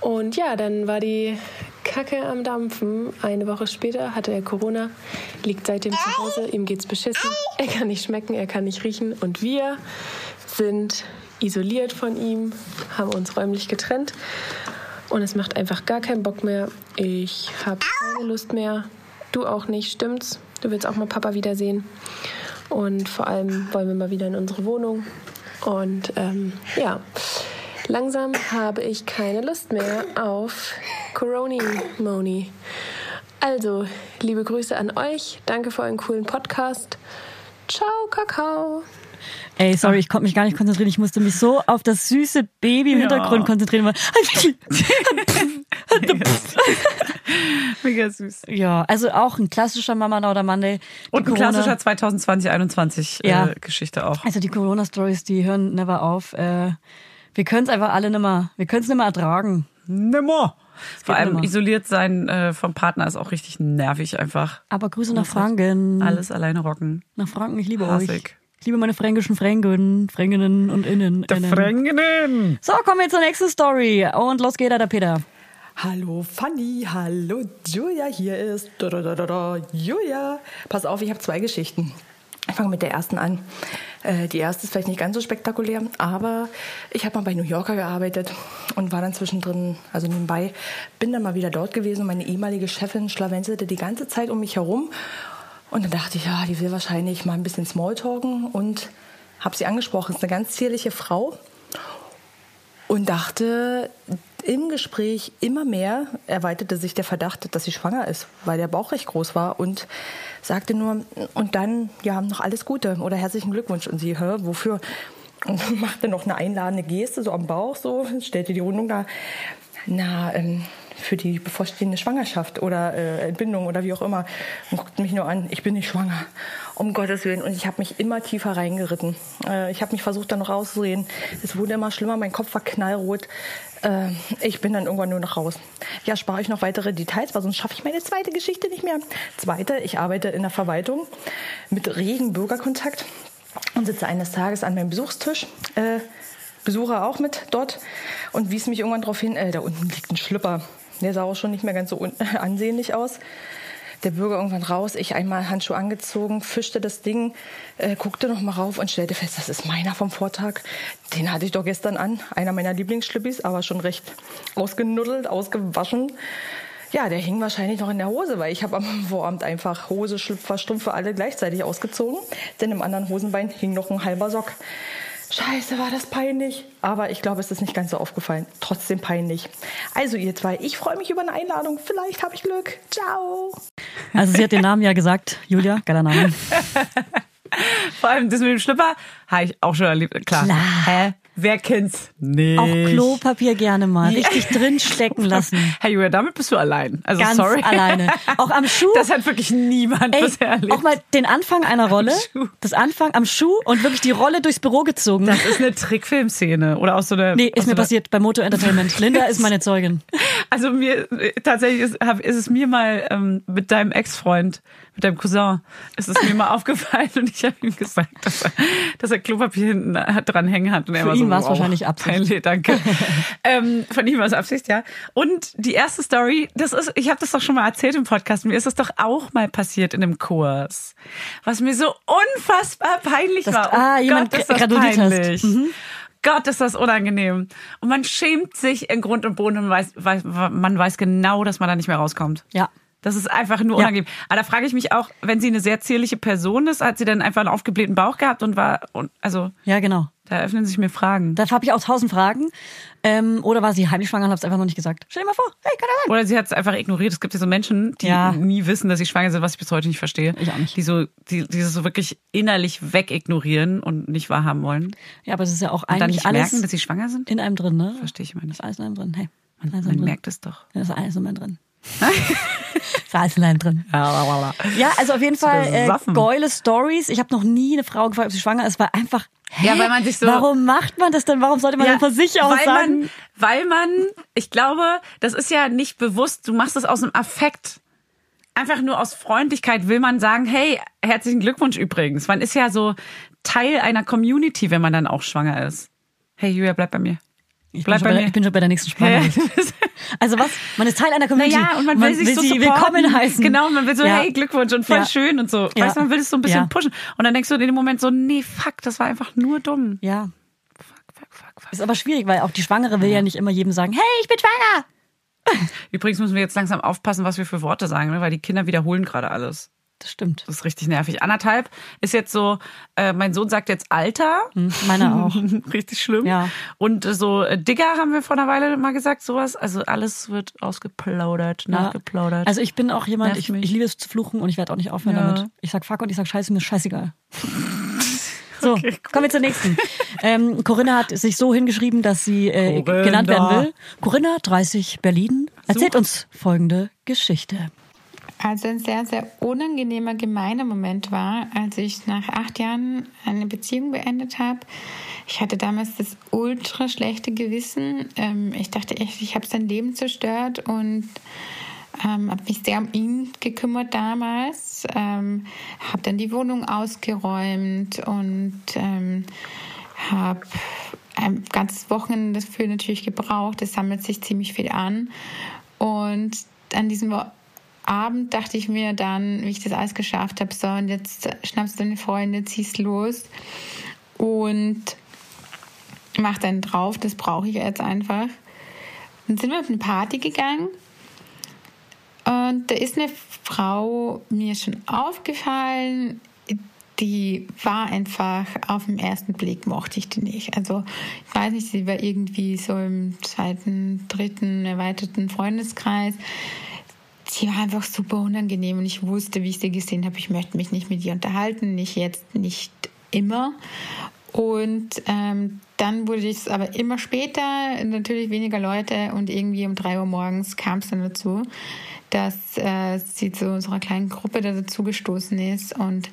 H: Und ja, dann war die Kacke am Dampfen. Eine Woche später hatte er Corona, liegt seitdem zu Hause, ihm geht's beschissen. Er kann nicht schmecken, er kann nicht riechen. Und wir sind isoliert von ihm, haben uns räumlich getrennt. Und es macht einfach gar keinen Bock mehr. Ich habe keine Lust mehr. Du auch nicht, stimmt's? Du willst auch mal Papa wiedersehen. Und vor allem wollen wir mal wieder in unsere Wohnung. Und ähm, ja, langsam habe ich keine Lust mehr auf Coroni Moni. Also, liebe Grüße an euch. Danke für euren coolen Podcast. Ciao, Kakao.
A: Ey, sorry, ich konnte mich gar nicht konzentrieren. Ich musste mich so auf das süße Baby im
B: Ja.
A: Hintergrund konzentrieren.
B: Mega süß.
A: ja, also auch ein klassischer Mama Lauder Monday. Die
B: Und ein
A: Corona-
B: klassischer 2020-21
A: Ja.
B: äh, Geschichte auch.
A: Also die Corona-Stories, die hören never auf. Äh, wir können es einfach alle nimmer. Wir können es nimmer ertragen.
B: Nimmer. Vor allem
A: nimmer.
B: isoliert sein äh, vom Partner ist auch richtig nervig einfach.
A: Aber Grüße nach Franken.
B: Alles alleine rocken.
A: Nach Franken, ich liebe
B: Hassig.
A: euch. Ich liebe meine fränkischen Fränken, Fränkinnen und Innen. Innen.
B: Fränkinnen.
A: So, kommen wir zur nächsten Story. Und los geht er, der Peter.
I: Hallo Fanny, hallo Julia, hier ist da, da, da, da, da, Julia. Pass auf, ich habe zwei Geschichten. Ich fange mit der ersten an. Äh, Die erste ist vielleicht nicht ganz so spektakulär, aber ich habe mal bei New Yorker gearbeitet und war dann zwischendrin, also nebenbei, bin dann mal wieder dort gewesen und meine ehemalige Chefin schlawenzelte die ganze Zeit um mich herum und dann dachte ich, ja, die will wahrscheinlich mal ein bisschen Smalltalken und habe sie angesprochen. Ist eine ganz zierliche Frau und dachte im Gespräch immer mehr erweiterte sich der Verdacht, dass sie schwanger ist, weil der Bauch recht groß war und sagte nur, und dann, ja, noch alles Gute oder herzlichen Glückwunsch. Und sie, hä, wofür? Und machte noch eine einladende Geste, so am Bauch, so, stellte die Rundung da. Na, ähm, für die bevorstehende Schwangerschaft oder äh, Entbindung oder wie auch immer. Und guckte mich nur an, ich bin nicht schwanger. Um Gottes Willen. Und ich habe mich immer tiefer reingeritten. Äh, ich habe mich versucht, da noch rauszureden. Es wurde immer schlimmer, mein Kopf war knallrot. Äh, ich bin dann irgendwann nur noch raus. Ja, spare ich noch weitere Details, weil sonst schaffe ich meine zweite Geschichte nicht mehr. Zweite, ich arbeite in der Verwaltung mit regen Bürgerkontakt und sitze eines Tages an meinem Besuchstisch. Äh, Besucher auch mit dort und wies mich irgendwann darauf hin, äh, da unten liegt ein Schlüpper. Der sah auch schon nicht mehr ganz so ansehnlich aus. Der Bürger irgendwann raus, ich einmal Handschuh angezogen, fischte das Ding, äh, guckte noch mal rauf und stellte fest, das ist meiner vom Vortag. Den hatte ich doch gestern an, einer meiner Lieblingsschlippis, aber schon recht ausgenuddelt, ausgewaschen. Ja, der hing wahrscheinlich noch in der Hose, weil ich habe am Vorabend einfach Hose, Schlüpfer, Strümpfe alle gleichzeitig ausgezogen. Denn im anderen Hosenbein hing noch ein halber Sock. Scheiße, war das peinlich. Aber ich glaube, es ist nicht ganz so aufgefallen. Trotzdem peinlich. Also ihr zwei, ich freue mich über eine Einladung. Vielleicht habe ich Glück. Ciao.
A: Also sie hat den Namen ja gesagt. Julia, geiler Name.
B: Vor allem das mit dem Schlüpper habe ich auch schon erlebt. Klar.
A: Klar.
B: Hä? Wer kennt's nicht?
A: Auch Klopapier gerne mal richtig drin stecken lassen.
B: Hey Julia, damit bist du allein. Also
A: Ganz
B: sorry.
A: alleine. Auch am Schuh.
B: Das hat wirklich niemand
A: Ey,
B: bisher erlebt.
A: auch mal den Anfang einer Rolle,
B: Schuh.
A: das Anfang am Schuh und wirklich die Rolle durchs Büro gezogen.
B: das ist eine Trickfilmszene oder aus so einer.
A: nee, ist
B: so
A: mir
B: einer-
A: passiert bei Moto Entertainment. Linda ist meine Zeugin.
B: Also mir tatsächlich ist, hab, ist es mir mal ähm, mit deinem Ex-Freund, mit deinem Cousin, ist es mir mal aufgefallen und ich habe ihm gesagt, dass er, dass er Klopapier hinten dran hängen hat. Und er war so,
A: war's
B: wow,
A: wahrscheinlich Absicht.
B: Peinlich, danke. ähm, von ihm war es Absicht, ja. Und die erste Story, das ist, ich habe das doch schon mal erzählt im Podcast, mir ist das doch auch mal passiert in einem Kurs, was mir so unfassbar peinlich
A: Dass-
B: war. Oh
A: ah, jemand
B: Gott, ist das peinlich.
A: Mhm.
B: Gott, ist das unangenehm. Und man schämt sich in Grund und Boden und weiß, weiß, man weiß genau, dass man da nicht mehr rauskommt.
A: Ja.
B: Das ist einfach nur
A: Ja.
B: unangenehm. Aber da frage ich mich auch, wenn sie eine sehr zierliche Person ist, hat sie dann einfach einen aufgeblähten Bauch gehabt und war, und, also,
A: Ja, genau.
B: Da öffnen sich mir Fragen.
A: Da habe ich auch tausend Fragen. Ähm, oder war sie heimlich schwanger und hat es einfach noch nicht gesagt. Stell dir mal vor, hey, keine Ahnung.
B: Oder sie hat es einfach ignoriert. Es gibt ja so Menschen, die
A: Ja.
B: nie wissen, dass sie schwanger sind, was ich bis heute nicht verstehe.
A: Ich auch nicht.
B: Die so, die, die so wirklich innerlich wegignorieren und nicht wahrhaben wollen.
A: Ja, aber es ist ja auch
B: Und dann
A: eigentlich
B: nicht
A: alles
B: merken, dass sie schwanger sind.
A: in einem drin, ne?
B: Verstehe ich immer
A: Das
B: nicht.
A: ist alles in einem drin. Hey,
B: Man
A: drin.
B: merkt es doch.
A: Das ist alles in einem drin. Ist alles in einem drin. Ja, also auf jeden Fall äh, geile Stories. Ich habe noch nie eine Frau gefragt, ob sie schwanger ist. War einfach, hä?
B: Ja, weil man sich so-
A: Warum macht man das denn? Warum sollte man denn von sich aus
B: weil
A: sagen?
B: Man, weil man, ich glaube, das ist ja nicht bewusst, du machst es aus einem Affekt. Einfach nur aus Freundlichkeit will man sagen, hey, herzlichen Glückwunsch übrigens. Man ist ja so Teil einer Community, wenn man dann auch schwanger ist. Hey Julia, bleib bei mir.
A: Ich, bin
B: bleib
A: schon
B: bei
A: der,
B: mir.
A: ich bin schon bei der nächsten Sprache. Also was? Man ist Teil einer Community.
B: Naja, und man will sich so
A: sie
B: supporten.
A: willkommen heißen.
B: Genau, man will so,
A: Ja.
B: hey, Glückwunsch und voll
A: Ja.
B: schön und so.
A: Ja.
B: Weißt du, man will es so ein bisschen pushen. Und dann denkst du in dem Moment so, nee, fuck, das war einfach nur dumm.
A: Ja,
B: Fuck, fuck, fuck, fuck.
A: ist aber schwierig, weil auch die Schwangere will ja nicht immer jedem sagen, hey, ich bin schwanger.
B: Übrigens müssen wir jetzt langsam aufpassen, was wir für Worte sagen, ne? weil die Kinder wiederholen gerade alles.
A: Das stimmt.
B: Das ist richtig nervig. Anderthalb ist jetzt so, äh, mein Sohn sagt jetzt Alter.
A: Meiner auch.
B: richtig schlimm.
A: Ja.
B: Und so äh, Digger haben wir vor einer Weile mal gesagt, sowas. Also alles wird ausgeplaudert,
A: Ja.
B: nachgeplaudert.
A: Also ich bin auch jemand, ich, ich liebe es zu fluchen und ich werde auch nicht aufhören
B: Ja.
A: damit. Ich sag Fuck und ich sag Scheiße, mir ist scheißegal. So, kommen wir zur nächsten. Ähm, Corinna hat sich so hingeschrieben, dass sie äh, genannt werden will. Corinna, 30, Berlin, erzählt uns folgende Geschichte.
J: Also ein sehr, sehr unangenehmer, gemeiner Moment war, als ich nach acht Jahren eine Beziehung beendet habe. Ich hatte damals das ultra schlechte Gewissen. Ähm, ich dachte echt, ich habe sein Leben zerstört und ähm, habe mich sehr um ihn gekümmert damals. Ähm, habe dann die Wohnung ausgeräumt und ähm, habe ein ganzes Wochenende dafür natürlich gebraucht. Es sammelt sich ziemlich viel an. Und an diesem Wo- Abend dachte ich mir dann, wie ich das alles geschafft habe, so und jetzt schnappst du deine Freunde, ziehst los und mach dann drauf, das brauche ich jetzt einfach. Dann sind wir auf eine Party gegangen und da ist eine Frau mir schon aufgefallen, die war einfach auf den ersten Blick mochte ich die nicht. Also ich weiß nicht, sie war irgendwie so im zweiten, dritten erweiterten Freundeskreis. Sie war einfach super unangenehm und ich wusste, wie ich sie gesehen habe, ich möchte mich nicht mit ihr unterhalten, nicht jetzt, nicht immer. Und ähm, dann wurde es aber immer später, natürlich weniger Leute und irgendwie um drei Uhr morgens kam es dann dazu, dass äh, sie zu unserer kleinen Gruppe da dazu gestoßen ist und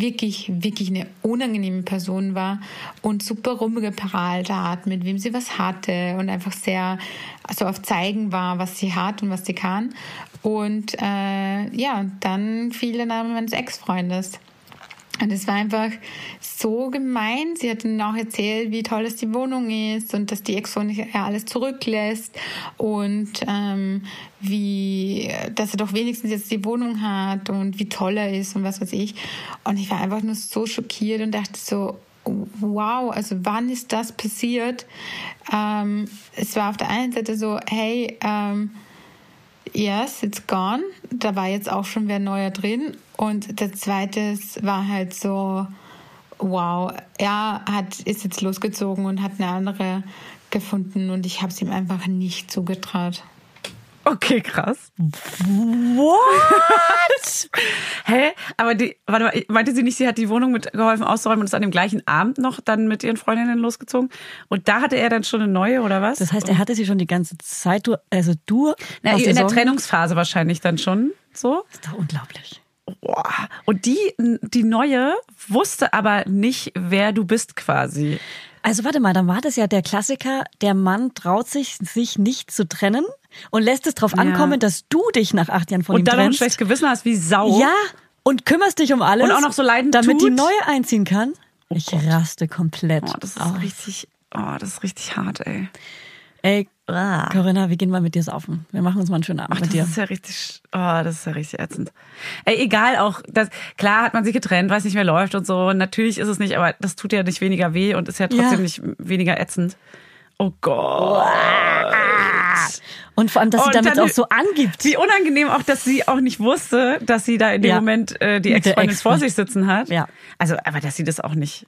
J: wirklich, wirklich eine unangenehme Person war und super rumgeprahlt hat, mit wem sie was hatte und einfach sehr so auf zeigen war, was sie hat und was sie kann. Und äh, ja, dann fiel der Name meines Ex-Freundes. Und es war einfach so gemein. Sie hat dann auch erzählt, wie toll es die Wohnung ist und dass die Ex-Freundin ja alles zurücklässt und ähm, wie, dass er doch wenigstens jetzt die Wohnung hat und wie toll er ist und was weiß ich. Und ich war einfach nur so schockiert und dachte so, wow, also wann ist das passiert? Ähm, es war auf der einen Seite so, hey, ähm, Yes, it's gone. Da war jetzt auch schon wer neuer drin. Und der zweite war halt so, wow, er hat, ist jetzt losgezogen und hat eine andere gefunden und ich habe es ihm einfach nicht zugetraut.
B: Okay, krass.
A: What?
B: Hä? Aber die, warte mal, meinte sie nicht, sie hat die Wohnung mit geholfen auszuräumen und ist an dem gleichen Abend noch dann mit ihren Freundinnen losgezogen? Und da hatte er dann schon eine neue oder was?
A: Das heißt, er hatte sie schon die ganze Zeit, du, also du
B: Na, in der
A: Saison-
B: Trennungsphase wahrscheinlich dann schon so.
A: ist doch unglaublich.
B: Und die, die neue wusste aber nicht, wer du bist quasi.
A: Also warte mal, dann war das ja der Klassiker, der Mann traut sich, sich nicht zu trennen und lässt es drauf
B: Ja.
A: ankommen, dass du dich nach acht Jahren von ihm
B: Und dann ein
A: trennst.
B: schlechtes Gewissen hast wie Sau.
A: Ja, und kümmerst dich um alles.
B: Und auch noch so leidend
A: Damit die
B: tut.
A: neue einziehen kann. ich raste komplett.
B: Oh, das ist
A: aus.
B: richtig, oh, das ist richtig hart, ey.
A: Ey, Corinna, wir gehen mal mit dir saufen. Wir machen uns mal einen schönen Abend
B: Ach,
A: mit
B: das
A: dir.
B: ist ja richtig, oh, das ist ja richtig ätzend. Ey, egal auch, das, klar hat man sich getrennt, weil es nicht mehr läuft und so. Natürlich ist es nicht, aber das tut ja nicht weniger weh und ist ja trotzdem
A: Ja.
B: nicht weniger ätzend. Oh Gott.
A: Und vor allem, dass sie
B: Und
A: damit
B: dann-
A: auch so angibt.
B: Wie unangenehm auch, dass sie auch nicht wusste, dass sie da in dem
A: Ja.
B: Moment äh, die Ex-Freundin vor
A: Ex-Freundin.
B: sich sitzen hat.
A: Ja.
B: Also, aber dass sie das auch nicht,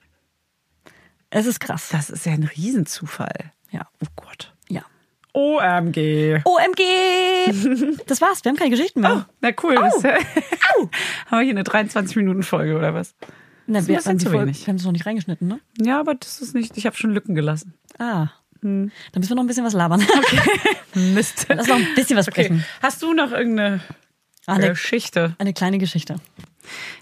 A: Es ist krass.
B: das ist ja ein Riesenzufall.
A: Ja.
B: Oh Gott. OMG.
A: OMG! Das war's, wir haben keine Geschichten mehr.
B: Oh, na cool. Ist ja, haben wir hier eine 23-Minuten-Folge oder was?
A: Na, wir, die
B: zu wenig.
A: wir haben es noch nicht reingeschnitten, ne?
B: Ja, aber das ist nicht, ich habe schon Lücken gelassen.
A: Ah.
B: Hm.
A: Dann müssen wir noch ein bisschen was labern.
B: Mist.
A: Lass noch ein bisschen was
B: Okay.
A: sprechen.
B: Hast du noch irgendeine
A: Eine,
B: Geschichte?
A: eine kleine Geschichte.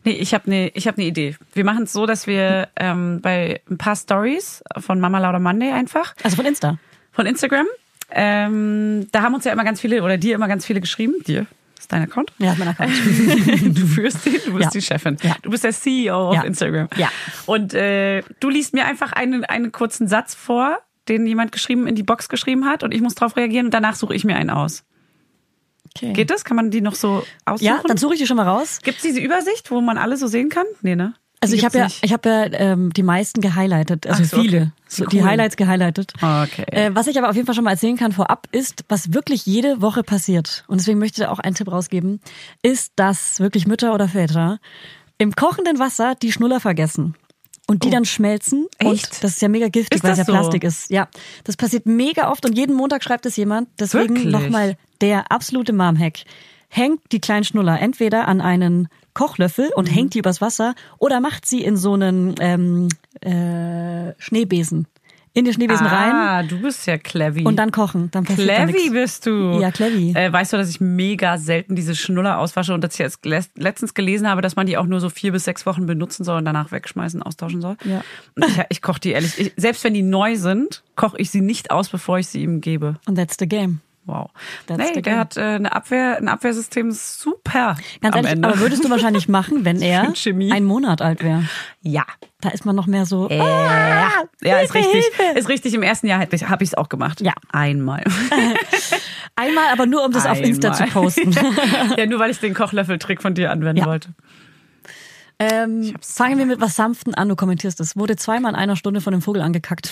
B: Nee, ich habe eine ich hab ne Idee. Wir machen es so, dass wir ähm, bei ein paar Stories von Mama Lauda Monday einfach,
A: Also von Insta.
B: von Instagram, ähm, da haben uns ja immer ganz viele, oder dir immer ganz viele geschrieben. Dir? Ist dein Account?
A: Ja, ist mein Account.
B: Du führst den, du bist
A: Ja.
B: die Chefin.
A: Ja.
B: Du bist der CEO
A: Ja.
B: auf Instagram.
A: Ja.
B: Und äh, du liest mir einfach einen, einen kurzen Satz vor, den jemand geschrieben in die Box geschrieben hat und ich muss darauf reagieren und danach suche ich mir einen aus.
A: Okay.
B: Geht das? Kann man die noch so aussuchen?
A: Ja, dann suche ich die schon mal raus.
B: Gibt es diese Übersicht, wo man alle so sehen kann? Nee, ne?
A: Also
B: Die
A: ich habe ja, ich habe ja ähm, die meisten gehighlightet, also
B: so, okay.
A: viele, so, die
B: Cool.
A: Highlights gehighlightet.
B: Okay.
A: Äh, was ich aber auf jeden Fall schon mal erzählen kann vorab ist, was wirklich jede Woche passiert. Und deswegen möchte ich da auch einen Tipp rausgeben, ist, dass wirklich Mütter oder Väter im kochenden Wasser die Schnuller vergessen. Und die dann schmelzen.
B: Oh. Echt?
A: Und das ist ja mega giftig, weil es ja
B: so?
A: Plastik ist. Ja, das passiert mega oft und jeden Montag schreibt es jemand. Deswegen nochmal der absolute Mom-Hack. Hängt die kleinen Schnuller entweder an einen Kochlöffel und
B: Mhm.
A: hängt die übers Wasser oder macht sie in so einen ähm, äh, Schneebesen. In den Schneebesen rein
B: Ah, du bist ja clever.
A: und dann kochen. Dann nichts.
B: bist du.
A: Ja, clevi.
B: Äh, weißt du, dass ich mega selten diese Schnuller auswasche und dass ich jetzt le- letztens gelesen habe, dass man die auch nur so vier bis sechs Wochen benutzen soll und danach wegschmeißen, austauschen soll?
A: Ja.
B: Und ich, ich koche die ehrlich, ich, selbst wenn die neu sind, koche ich sie nicht aus, bevor ich sie ihm gebe.
A: Und that's the game.
B: Wow.
A: That's
B: nee, der hat äh, eine Abwehr, ein Abwehrsystem super.
A: Ganz ehrlich,
B: Ende.
A: aber würdest du wahrscheinlich machen, wenn er einen Monat alt wäre?
B: Ja.
A: Da ist man noch mehr so.
B: Äh,
A: ah,
B: ja, ist
A: Hilfe,
B: richtig.
A: Hilfe.
B: Ist richtig. Im ersten Jahr habe ich es auch gemacht.
A: Ja.
B: Einmal.
A: Einmal, aber nur um das auf Insta zu
B: Einmal.
A: posten.
B: ja, nur weil ich den Kochlöffeltrick von dir anwenden
A: Ja.
B: wollte.
A: ähm, fangen wir mit was Sanften an. Du kommentierst es. Wurde zweimal in einer Stunde von dem Vogel angekackt.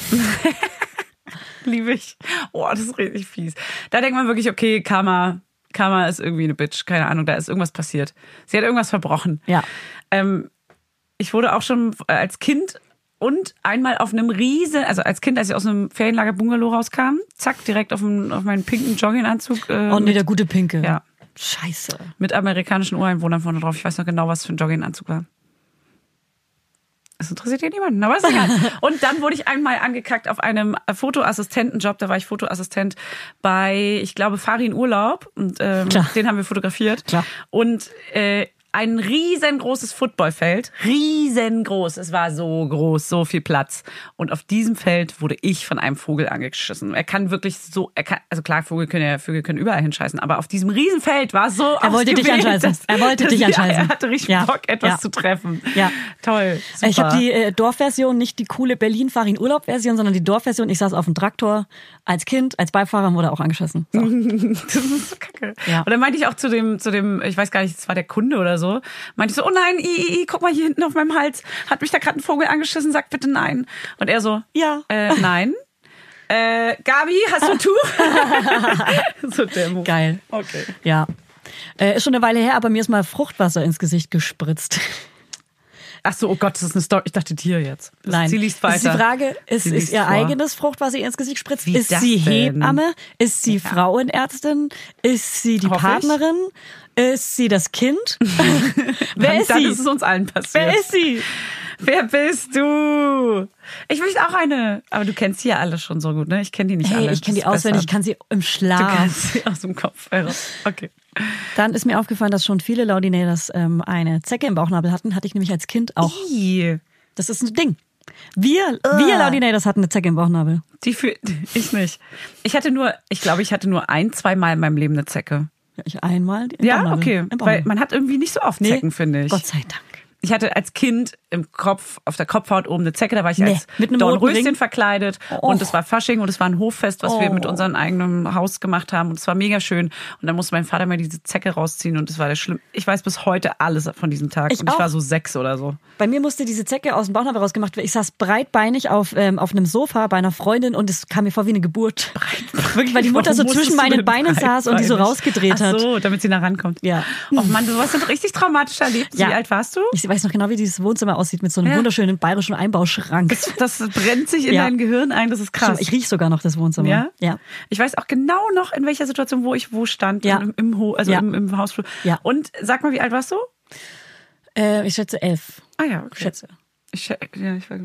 B: Liebe ich. Oh, das ist richtig fies. Da denkt man wirklich, okay, Karma, Karma ist irgendwie eine Bitch. Keine Ahnung, da ist irgendwas passiert. Sie hat irgendwas verbrochen.
A: Ja.
B: Ähm, ich wurde auch schon als Kind und einmal auf einem riesen, also als Kind, als ich aus einem Ferienlager Bungalow rauskam, zack, direkt auf, einen, auf meinen pinken Jogginganzug. Äh,
A: Oh nee,
B: mit,
A: der gute Pinke.
B: ja,
A: Scheiße.
B: mit amerikanischen Ureinwohnern vorne drauf. Ich weiß noch genau, was für ein Jogginganzug war. Das interessiert hier niemanden, aber ist egal. Und dann wurde ich einmal angekackt auf einem Fotoassistentenjob. Da war ich Fotoassistent bei, ich glaube, Farin Urlaub. Und ähm,
A: Klar.
B: den haben wir fotografiert.
A: Klar.
B: Und äh, ein riesengroßes Footballfeld. Riesengroß. Es war so groß, so viel Platz. Und auf diesem Feld wurde ich von einem Vogel angeschissen. Er kann wirklich so, er kann, also klar, Vögel können ja, Vögel können überall hinscheißen, aber auf diesem Riesenfeld war es so
A: Er wollte dich anscheißen.
B: dass-
A: Er wollte dich anscheißen.
B: Er hatte richtig
A: Ja.
B: Bock, etwas
A: Ja.
B: zu treffen.
A: Ja.
B: Toll. Super.
A: Ich habe die äh, Dorfversion, nicht die coole Berlin-Farin-Urlaub-Version, sondern die Dorfversion. Ich saß auf dem Traktor als Kind, als Beifahrer wurde auch angeschossen. So.
B: Das ist so kacke.
A: Ja.
B: Und dann meinte ich auch zu dem, zu dem, ich weiß gar nicht, es war der Kunde oder so, meinte ich so, oh nein, i, i, i, guck mal hier hinten auf meinem Hals, hat mich da gerade ein Vogel angeschissen, sag bitte nein. Und er so,
A: Ja.
B: äh, nein. Äh, Gabi, hast du ein Tuch? so Demo.
A: Geil.
B: Okay.
A: Ja. Äh, ist schon eine Weile her, aber mir ist mal Fruchtwasser ins Gesicht gespritzt.
B: Ach so, oh Gott, das ist eine Story. Ich dachte dir jetzt. Das-
A: Nein.
B: Sie liest weiter.
A: Ist die Frage, ist,
B: Sie
A: ist ihr
B: vor.
A: eigenes Fruchtwasser ihr ins Gesicht spritzt?
B: Wie
A: ist sie
B: denn?
A: Hebamme? Ist sie Frauenärztin? Ist sie die
B: Hoffe ich.
A: Partnerin? Ist sie das Kind? Wer
B: Dann-
A: ist
B: dann
A: sie?
B: ist es uns allen passiert.
A: Wer ist sie?
B: Wer bist du? Ich möchte auch eine. Aber du kennst die ja alle schon so gut, ne? Ich kenne die nicht
A: Hey,
B: alle.
A: ich kenne die auswendig, ich kann sie im
B: Du
A: Schlaf.
B: kannst sie aus dem Kopf. heraus. Okay.
A: Dann ist mir aufgefallen, dass schon viele Laudinators ähm, eine Zecke im Bauchnabel hatten. Hatte ich nämlich als Kind auch.
B: Ih,
A: Das ist ein Ding. Wir, wir Laudinators hatten eine Zecke im Bauchnabel.
B: Die für ich nicht. Ich hatte nur, ich glaube, ich hatte nur ein, zwei Mal in meinem Leben eine Zecke.
A: Ja, ich einmal.
B: Ja, okay. Weil man hat irgendwie nicht so oft
A: Nee,
B: Zecken, finde ich.
A: Gott sei Dank.
B: Ich hatte als Kind im Kopf, auf der Kopfhaut oben eine Zecke, da war ich
A: Nee,
B: als
A: mit einem
B: Dornröschen verkleidet
A: Oh.
B: und es war Fasching und es war ein Hoffest, was wir
A: Oh.
B: mit unserem eigenen Haus gemacht haben und es war mega schön und dann musste mein Vater mir diese Zecke rausziehen und es war der schlimm. Ich weiß bis heute alles von diesem Tag
A: Ich
B: und ich
A: auch.
B: war so sechs oder so.
A: Bei mir musste diese Zecke aus dem Bauchnabel rausgemacht werden. Ich saß breitbeinig auf, ähm, auf einem Sofa bei einer Freundin und es kam mir vor wie eine Geburt. Wirklich, weil die Mutter
B: Warum
A: so zwischen meinen Beinen saß und die so rausgedreht
B: Ach
A: hat.
B: so, damit sie da rankommt.
A: Ja.
B: Oh Mann, du hast doch richtig traumatisch erlebt.
A: Ja.
B: Wie alt warst du?
A: Ich weiß noch genau, wie dieses Wohnzimmer aussieht mit so einem
B: Ja.
A: wunderschönen bayerischen Einbauschrank.
B: Das brennt sich in
A: Ja.
B: dein Gehirn ein, das ist krass.
A: Ich riech sogar noch das Wohnzimmer.
B: Ja?
A: Ja.
B: Ich weiß auch genau noch, in welcher Situation, wo ich wo stand,
A: Ja.
B: im, im, Ho also
A: Ja.
B: im, im Hausflur.
A: Ja.
B: Und sag mal, wie alt warst du?
A: Äh, ich schätze elf.
B: Ah ja, okay.
A: Schätze.
B: Ich, schä- ja, ich war,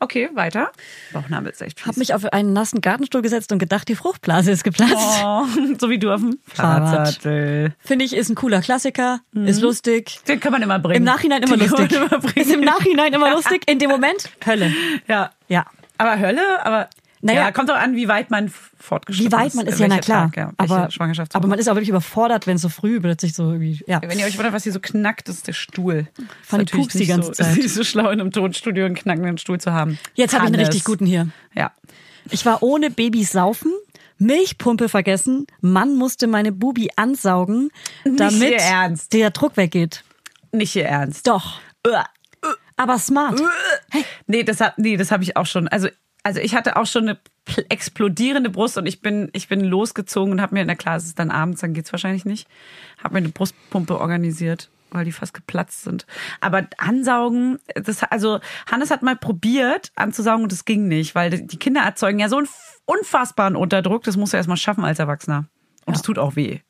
B: okay, weiter. Bauchnabel ist echt fies.
A: Hab mich auf einen nassen Gartenstuhl gesetzt und gedacht, die Fruchtblase ist geplatzt.
B: oh, so wie du auf dem
A: Fahrrad.
B: Fahrradsattel.
A: Finde ich, ist ein cooler Klassiker, ist lustig.
B: Den kann man immer bringen.
A: Im Nachhinein immer
B: Den
A: lustig.
B: immer.
A: Ist im Nachhinein immer lustig. In dem Moment Hölle.
B: Ja.
A: Ja.
B: Aber Hölle, aber
A: Naja.
B: ja, kommt doch an, wie weit man fortgeschritten
A: Wie weit man ist, ja,
B: welcher
A: na klar.
B: Tag, ja,
A: aber, aber man ist auch wirklich überfordert, wenn es so früh plötzlich so irgendwie, ja.
B: Wenn ihr euch wundert, was hier so knackt, ist der Stuhl. Ist natürlich
A: pupst die ganze
B: so,
A: Zeit.
B: Ist nicht so schlau, in einem Tonstudio einen knackenden Stuhl zu haben.
A: Jetzt habe ich einen richtig guten hier.
B: Ja.
A: Ich war ohne Babys saufen, Milchpumpe vergessen, Mann musste meine Bubi ansaugen, damit der Druck weggeht.
B: Nicht ihr Ernst.
A: Doch. Aber smart.
B: Nee, das hab, nee, das habe ich auch schon. Also, also ich hatte auch schon eine pl- explodierende Brust und ich bin, ich bin losgezogen und habe mir, na klar, es ist dann abends, dann geht's wahrscheinlich nicht, habe mir eine Brustpumpe organisiert, weil die fast geplatzt sind. Aber ansaugen, das, also Hannes hat mal probiert anzusaugen und das ging nicht, weil die Kinder erzeugen ja so einen unfassbaren Unterdruck, das musst du erstmal schaffen als Erwachsener. Und es tut auch weh.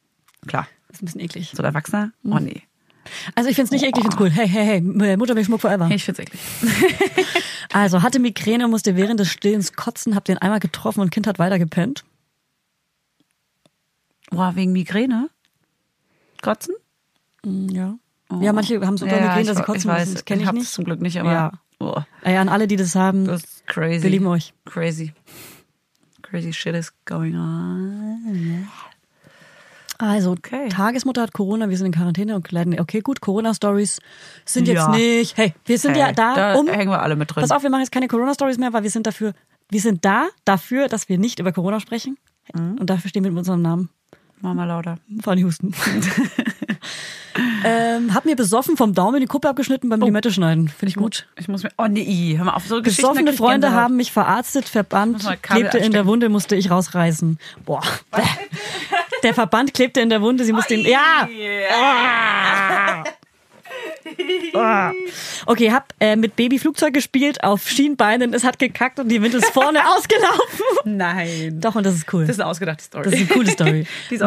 B: Klar.
A: Das ist ein bisschen eklig.
B: So ein Erwachsener? Oh nee.
A: Also ich find's nicht eklig, ich find's cool. Hey, hey, hey, Muttermilchschmuck forever.
B: Ich find's eklig.
A: Also hatte Migräne, musste während des Stillens kotzen, hab den einmal getroffen und Kind hat weiter gepennt.
B: Boah, wegen Migräne? Kotzen?
A: Ja. Ja, manche haben so doll Migräne, dass sie kotzen
B: ich weiß,
A: müssen. Das kenne ich,
B: hab's
A: nicht.
B: zum Glück nicht, aber
A: Ja.
B: boah,
A: Ey, an alle, die das haben,
B: das ist crazy.
A: wir lieben euch.
B: Crazy. Crazy shit is going on.
A: Also,
B: Okay.
A: Tagesmutter hat Corona, wir sind in Quarantäne und leiden. Okay, gut, Corona-Stories sind jetzt
B: Ja.
A: nicht. Hey, wir sind
B: Hey,
A: ja da,
B: da
A: um.
B: hängen wir alle mit drin.
A: Pass auf, wir machen jetzt keine Corona-Stories mehr, weil wir sind dafür, wir sind da dafür, dass wir nicht über Corona sprechen.
B: Mhm.
A: Und dafür stehen wir mit unserem Namen.
B: Mama lauter.
A: Fanny Husten. ähm, hab mir besoffen vom Daumen die Kuppe abgeschnitten beim Limette schneiden. Finde ich gut.
B: Ich muss mir. Oh nee, hör mal auf, so
A: Besoffene Freunde haben mich verarztet,
B: Kabel
A: klebte in der. Wunde, musste ich rausreißen. Boah. Der Verband klebte in der Wunde, sie musste ihn. Ja! Ah. Okay, hab äh, mit Baby Flugzeug gespielt auf Schienbeinen, es hat gekackt und die Winde ist vorne ausgelaufen.
B: Nein.
A: Doch, und das ist cool.
B: Das ist eine ausgedachte Story.
A: Das ist eine coole Story.
B: Die ist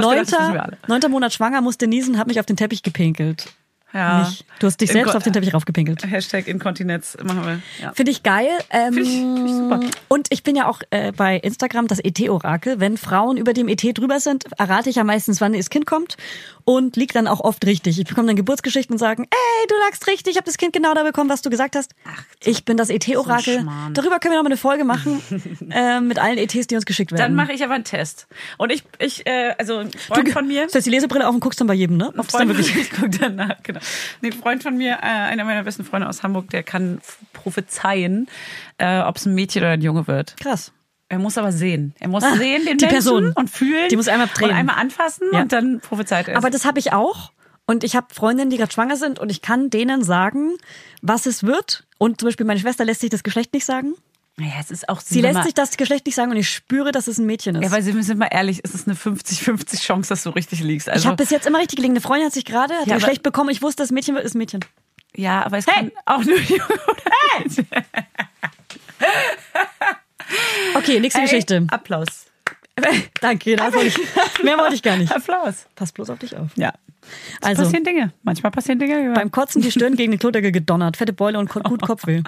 A: neunter Monat schwanger, musste niesen, hab mich auf den Teppich gepinkelt.
B: Ja.
A: Nicht. Du hast dich
B: Inko-
A: selbst auf den Teppich raufgepinkelt.
B: Hashtag Inkontinenz machen wir. Ja.
A: Finde ich geil. Ähm,
B: Find ich- find ich super.
A: Und ich bin ja auch äh, bei Instagram das ET-Orakel. Wenn Frauen über dem ET drüber sind, errate ich ja meistens, wann das Kind kommt und liegt dann auch oft richtig. Ich bekomme dann Geburtsgeschichten und sagen, ey, du lagst richtig, ich habe das Kind genau da bekommen, was du gesagt hast. ich bin das ET-Orakel.
B: Schmarrn.
A: Darüber können wir noch mal eine Folge machen äh, mit allen ETs, die uns geschickt werden.
B: Dann mache ich aber einen Test. Und ich, ich, äh, also ein Freund von mir.
A: Du hast die Lesebrille auf und guckst dann bei jedem, ne? Ob das dann
B: Freund,
A: wirklich
B: ich guck danach, genau. Nee, ein Freund von mir, äh, einer meiner besten Freunde aus Hamburg, der kann prophezeien, äh, ob es ein Mädchen oder ein Junge wird.
A: krass.
B: Er muss aber sehen. Er muss
A: Ah,
B: sehen, den
A: die
B: Menschen
A: Person.
B: und fühlen.
A: Die muss einmal drehen.
B: Und einmal anfassen
A: Ja.
B: und dann prophezeit er.
A: Aber das habe ich auch. Und ich habe Freundinnen, die gerade schwanger sind und ich kann denen sagen, was es wird. Und zum Beispiel meine Schwester lässt sich das Geschlecht nicht sagen.
B: naja, es ist auch
A: Sie lässt
B: mal-
A: sich das Geschlecht nicht sagen und ich spüre, dass es ein Mädchen ist.
B: Ja, weil wir sind mal ehrlich, es ist eine 50-50 Chance, dass du richtig liegst. Also,
A: ich habe bis jetzt immer richtig gelegen. Eine Freundin hat sich gerade hat
B: Ja,
A: Geschlecht bekommen. Ich wusste, das Mädchen wird, ist ein Mädchen.
B: ja, aber es kann auch nur Junge Mädchen.
A: Okay, nächste
B: Ey,
A: Geschichte.
B: Applaus.
A: Danke, das wollte ich, mehr wollte ich gar nicht.
B: Applaus.
A: Pass bloß auf dich auf.
B: Ja. Es
A: Also,
B: passieren Dinge. Manchmal passieren Dinge. Ja.
A: beim Kotzen die Stirn gegen den Klodeckel gedonnert, fette Beule und gut Kopfweh.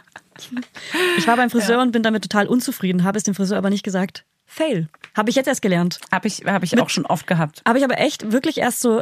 A: Ich war beim Friseur und bin damit total unzufrieden, habe es dem Friseur aber nicht gesagt. Fail. Habe ich jetzt erst gelernt.
B: Habe ich, hab ich auch schon oft gehabt.
A: Habe ich aber echt wirklich erst so.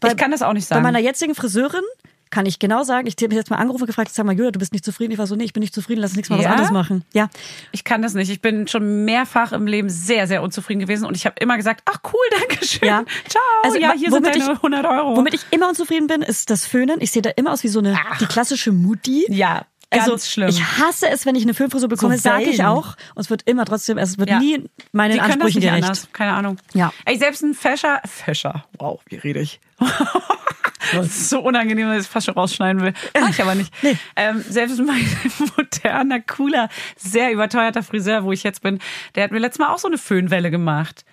A: Bei,
B: ich kann das auch nicht
A: bei
B: sagen.
A: meiner jetzigen Friseurin kann ich genau sagen, ich habe mich jetzt mal angerufen und gefragt, sag mal, Julia, du bist nicht zufrieden. Ich war so, nee, ich bin nicht zufrieden, lass uns nichts mal was
B: Ja?
A: anderes machen. Ja.
B: Ich kann das nicht. Ich bin schon mehrfach im Leben sehr, sehr unzufrieden gewesen und ich habe immer gesagt, ach cool, danke schön.
A: Ja.
B: Ciao.
A: Also,
B: ja, hier sind deine
A: ich-
B: 100 Euro.
A: Womit ich immer unzufrieden bin, ist das Föhnen. Ich sehe da immer aus wie so eine, die klassische Mutti.
B: ja, ganz
A: also,
B: schlimm.
A: Ich hasse es, wenn ich eine Föhnfrisur bekomme,
B: So
A: sage ich auch. Und es wird immer trotzdem, es wird
B: Ja.
A: nie meinen
B: Die
A: Ansprüchen gerecht.
B: anders. Keine Ahnung.
A: Ja.
B: Ey, selbst ein Fäscher, Fäscher, wow, wie rede ich? so unangenehm, dass ich es fast schon rausschneiden will. Mach ich aber nicht.
A: Nee.
B: Ähm, selbst mein moderner, cooler, sehr überteuerter Friseur, wo ich jetzt bin, der hat mir letztes Mal auch so eine Föhnwelle gemacht.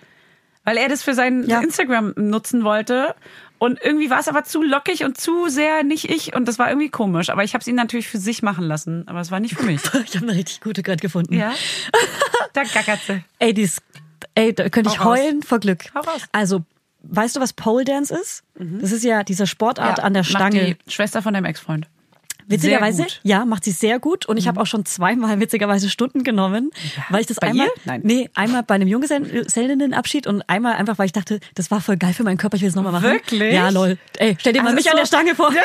B: Weil er das für sein
A: Ja.
B: Instagram nutzen wollte. Und irgendwie war es aber zu lockig und zu sehr nicht ich. Und das war irgendwie komisch. Aber ich habe es ihn natürlich für sich machen lassen. Aber es war nicht für mich.
A: Ich habe eine richtig gute gerade gefunden.
B: Ja? Da gackert sie.
A: Ey, die ist, ey, da könnte ich heulen vor Glück.
B: Hau raus.
A: Also, weißt du, was Pole Dance ist? Das ist ja diese Sportart
B: Ja,
A: an der Stange.
B: Die Schwester von deinem Ex-Freund.
A: Witzigerweise.
B: Mhm.
A: ja, macht sie sehr gut. Und ich habe auch schon zweimal witzigerweise Stunden genommen, weil ich das
B: Bei
A: einmal,
B: ihr? Nein.
A: nee, einmal bei einem Junggesellinnenabschied und einmal einfach, weil ich dachte, das war voll geil für meinen Körper, ich will es nochmal machen.
B: Wirklich?
A: Ja, lol. Ey, stell dir mal
B: Also
A: mich
B: so-
A: an der Stange vor.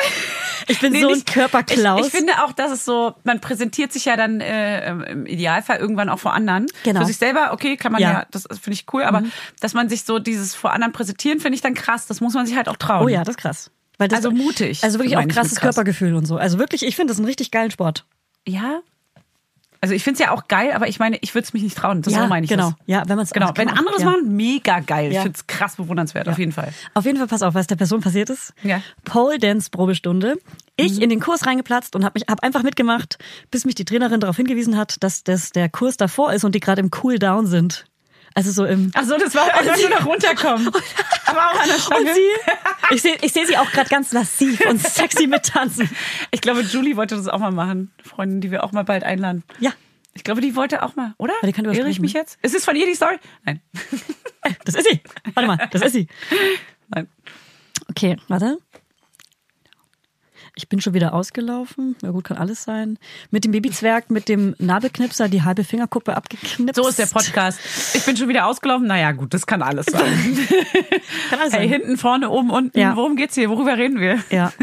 A: Ich bin
B: Nee,
A: so ein Körperklaus.
B: Ich, ich finde auch, dass es so, man präsentiert sich ja dann äh, im Idealfall irgendwann auch vor anderen.
A: Genau.
B: Für sich selber, okay, kann man ja,
A: Ja. Mhm.
B: das finde ich cool, aber dass man sich so dieses vor anderen präsentieren, finde ich dann krass. Das muss man sich halt auch trauen.
A: oh ja, das ist krass.
B: Also mutig,
A: Also wirklich auch
B: ich
A: krasses
B: krass.
A: Körpergefühl und so. Also wirklich, ich finde das einen richtig geilen Sport.
B: Ja. Also ich finde es ja auch geil, aber ich meine, ich würde es mich nicht trauen. Das so meine ich
A: genau.
B: das.
A: Ja, wenn man es
B: Genau, wenn andere es
A: ja.
B: machen, mega geil. Ich
A: Ja.
B: finde es krass bewundernswert, auf jeden Fall.
A: Auf jeden Fall, pass auf, was der Person passiert ist.
B: Ja. Mhm.
A: Pole Dance Probestunde. Ich in den Kurs reingeplatzt und habe mich hab einfach mitgemacht, bis mich die Trainerin darauf hingewiesen hat, dass das der Kurs davor ist und die gerade im Cool Down sind. Also so im
B: Ach so, das war einfach nur noch runterkommen. aber auch an der Stange.
A: und sie, ich sehe ich seh sie auch gerade ganz lassiv und sexy mittanzen.
B: Ich glaube, Julie wollte das auch mal machen. Freundin, die wir auch mal bald einladen.
A: Ja,
B: Ich glaube, die wollte auch mal, oder?
A: Die kann
B: Irre ich mich jetzt? Ist es von ihr die Story? Nein.
A: das ist sie. Warte mal, das ist sie.
B: Nein.
A: Okay, warte. Ich bin schon wieder ausgelaufen. Ja gut, kann alles sein. Mit dem Babyzwerg, mit dem Nabelknipser, die halbe Fingerkuppe abgeknipst.
B: So ist der Podcast. Ich bin schon wieder ausgelaufen. Naja, gut, das kann alles sein.
A: Kann alles
B: Hey,
A: sein.
B: hinten, vorne, oben, unten.
A: Ja.
B: Worum geht's hier? Worüber reden wir?
A: Ja.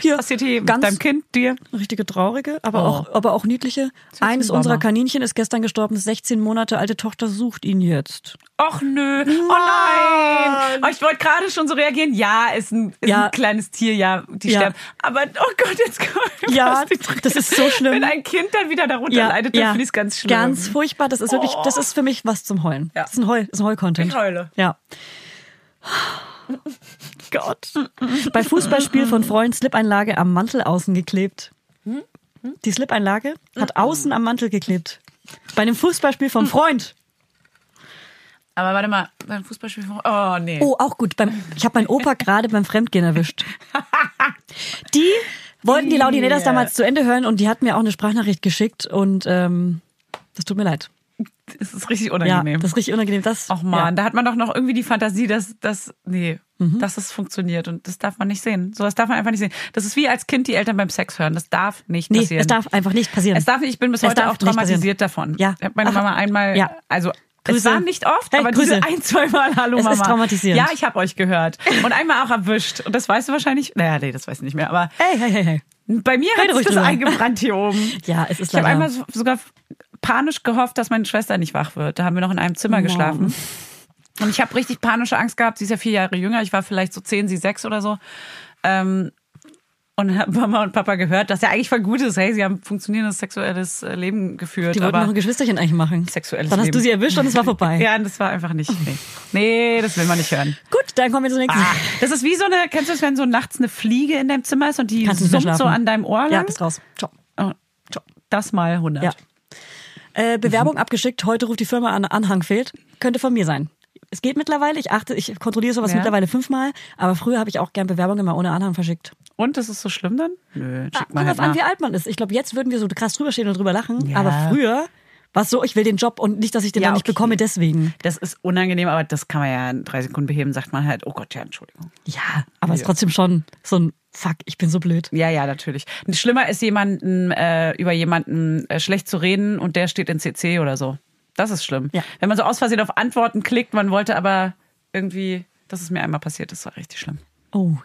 A: Hier,
B: Passiert hier
A: ganz
B: mit deinem Kind, dir?
A: richtige traurige, aber
B: Oh.
A: auch, aber auch niedliche. Eines unserer Kaninchen ist gestern gestorben. 16 Monate alte Tochter sucht ihn jetzt.
B: Och nö. Oh nein. Oh, ich wollte gerade schon so reagieren. Ja, ist ein, ist
A: Ja.
B: ein kleines Tier, ja, die
A: Ja.
B: sterben. Aber oh Gott, jetzt kommt
A: Ja, das ist so schlimm.
B: Wenn ein Kind dann wieder darunter leidet, dann finde ich es ganz schlimm.
A: Ganz furchtbar. Das ist wirklich,
B: Oh.
A: das ist für mich was zum Heulen.
B: Ja.
A: Das ist ein Heul, das ist ein Heul-Content.
B: Ich heule.
A: Ja. Gott. Bei Fußballspiel von Freund Slip-Einlage am Mantel außen geklebt. Die Slip-Einlage hat außen am Mantel geklebt. Bei einem Fußballspiel vom Freund.
B: Aber warte mal, beim Fußballspiel. Oh nee.
A: Oh, auch gut. Beim, ich habe meinen Opa gerade beim Fremdgehen erwischt. Die wollten die Laudinators damals zu Ende hören und die hat mir auch eine Sprachnachricht geschickt und ähm, das tut mir leid.
B: Das ist richtig
A: Ja,
B: unangenehm.
A: das ist richtig unangenehm. Das,
B: Och man,
A: ja.
B: da hat man doch noch irgendwie die Fantasie, dass das nee,
A: Mhm.
B: dass es funktioniert und das darf man nicht sehen. So was darf man einfach nicht sehen. Das ist wie als Kind die Eltern beim Sex hören. Das darf nicht
A: Nee,
B: passieren.
A: es darf einfach nicht passieren.
B: Es darf nicht, ich bin bis
A: Es
B: heute auch traumatisiert davon.
A: Ja.
B: Ich habe meine
A: Ach,
B: Mama einmal,
A: ja.
B: also
A: Grüße.
B: es war nicht oft,
A: Hey,
B: aber
A: Grüße.
B: diese ein, zwei Mal Hallo
A: Es
B: Mama.
A: ist traumatisierend.
B: Ja, ich habe euch gehört. Und einmal auch erwischt. Und das weißt du wahrscheinlich. Naja, nee, das weiß ich nicht mehr. Aber
A: Hey, hey, hey, hey.
B: bei mir hat sich das
A: drüber.
B: eingebrannt hier oben.
A: Ja, es ist
B: Ich habe
A: leider.
B: einmal so, sogar panisch gehofft, dass meine Schwester nicht wach wird. Da haben wir noch in einem Zimmer
A: Oh.
B: geschlafen. Und ich habe richtig panische Angst gehabt. Sie ist ja vier Jahre jünger. Ich war vielleicht so zehn, sie sechs oder so. Ähm, und habe Mama und Papa gehört, dass ja eigentlich voll gut ist. Hey, sie haben funktionierendes sexuelles äh, Leben geführt.
A: die wollten noch ein Geschwisterchen eigentlich machen.
B: Sexuelles
A: Dann hast
B: Leben.
A: du sie erwischt und es war vorbei.
B: Ja, das war einfach nicht. Nee. nee, das will man nicht hören.
A: Gut, dann kommen wir zum nächsten.
B: Ah, das ist wie so eine, kennst du das, wenn so nachts eine Fliege in deinem Zimmer ist und die summt so an deinem Ohr
A: Ja,
B: lang?
A: bist raus. Ciao.
B: Oh, das mal 100.
A: Ja. Äh, Bewerbung abgeschickt. Heute ruft die Firma an, Anhang fehlt. Könnte von mir sein. Es geht mittlerweile. Ich achte, ich kontrolliere sowas
B: Ja.
A: mittlerweile fünfmal. Aber früher habe ich auch gern Bewerbungen immer ohne Anhang verschickt.
B: Und ist es so schlimm dann? Nö,
A: Ah,
B: schick mal
A: kommt
B: halt
A: an, wie alt man ist. Ich glaube, jetzt würden wir so krass drüber stehen und drüber lachen.
B: Ja.
A: Aber früher war es so, ich will den Job und nicht, dass ich den
B: Ja,
A: dann nicht
B: okay.
A: bekomme deswegen.
B: Das ist unangenehm, aber das kann man ja in drei Sekunden beheben, sagt man halt, oh Gott, ja, Entschuldigung.
A: Ja, aber es ist trotzdem schon so ein Fuck, ich bin so blöd.
B: Ja, ja, natürlich. Schlimmer ist jemanden, äh, über jemanden äh, schlecht zu reden und der steht in CC oder so. Das ist schlimm.
A: Ja.
B: Wenn man so aus Versehen auf Antworten klickt, man wollte aber irgendwie, das ist mir einmal passiert, das war richtig schlimm.
A: Oh.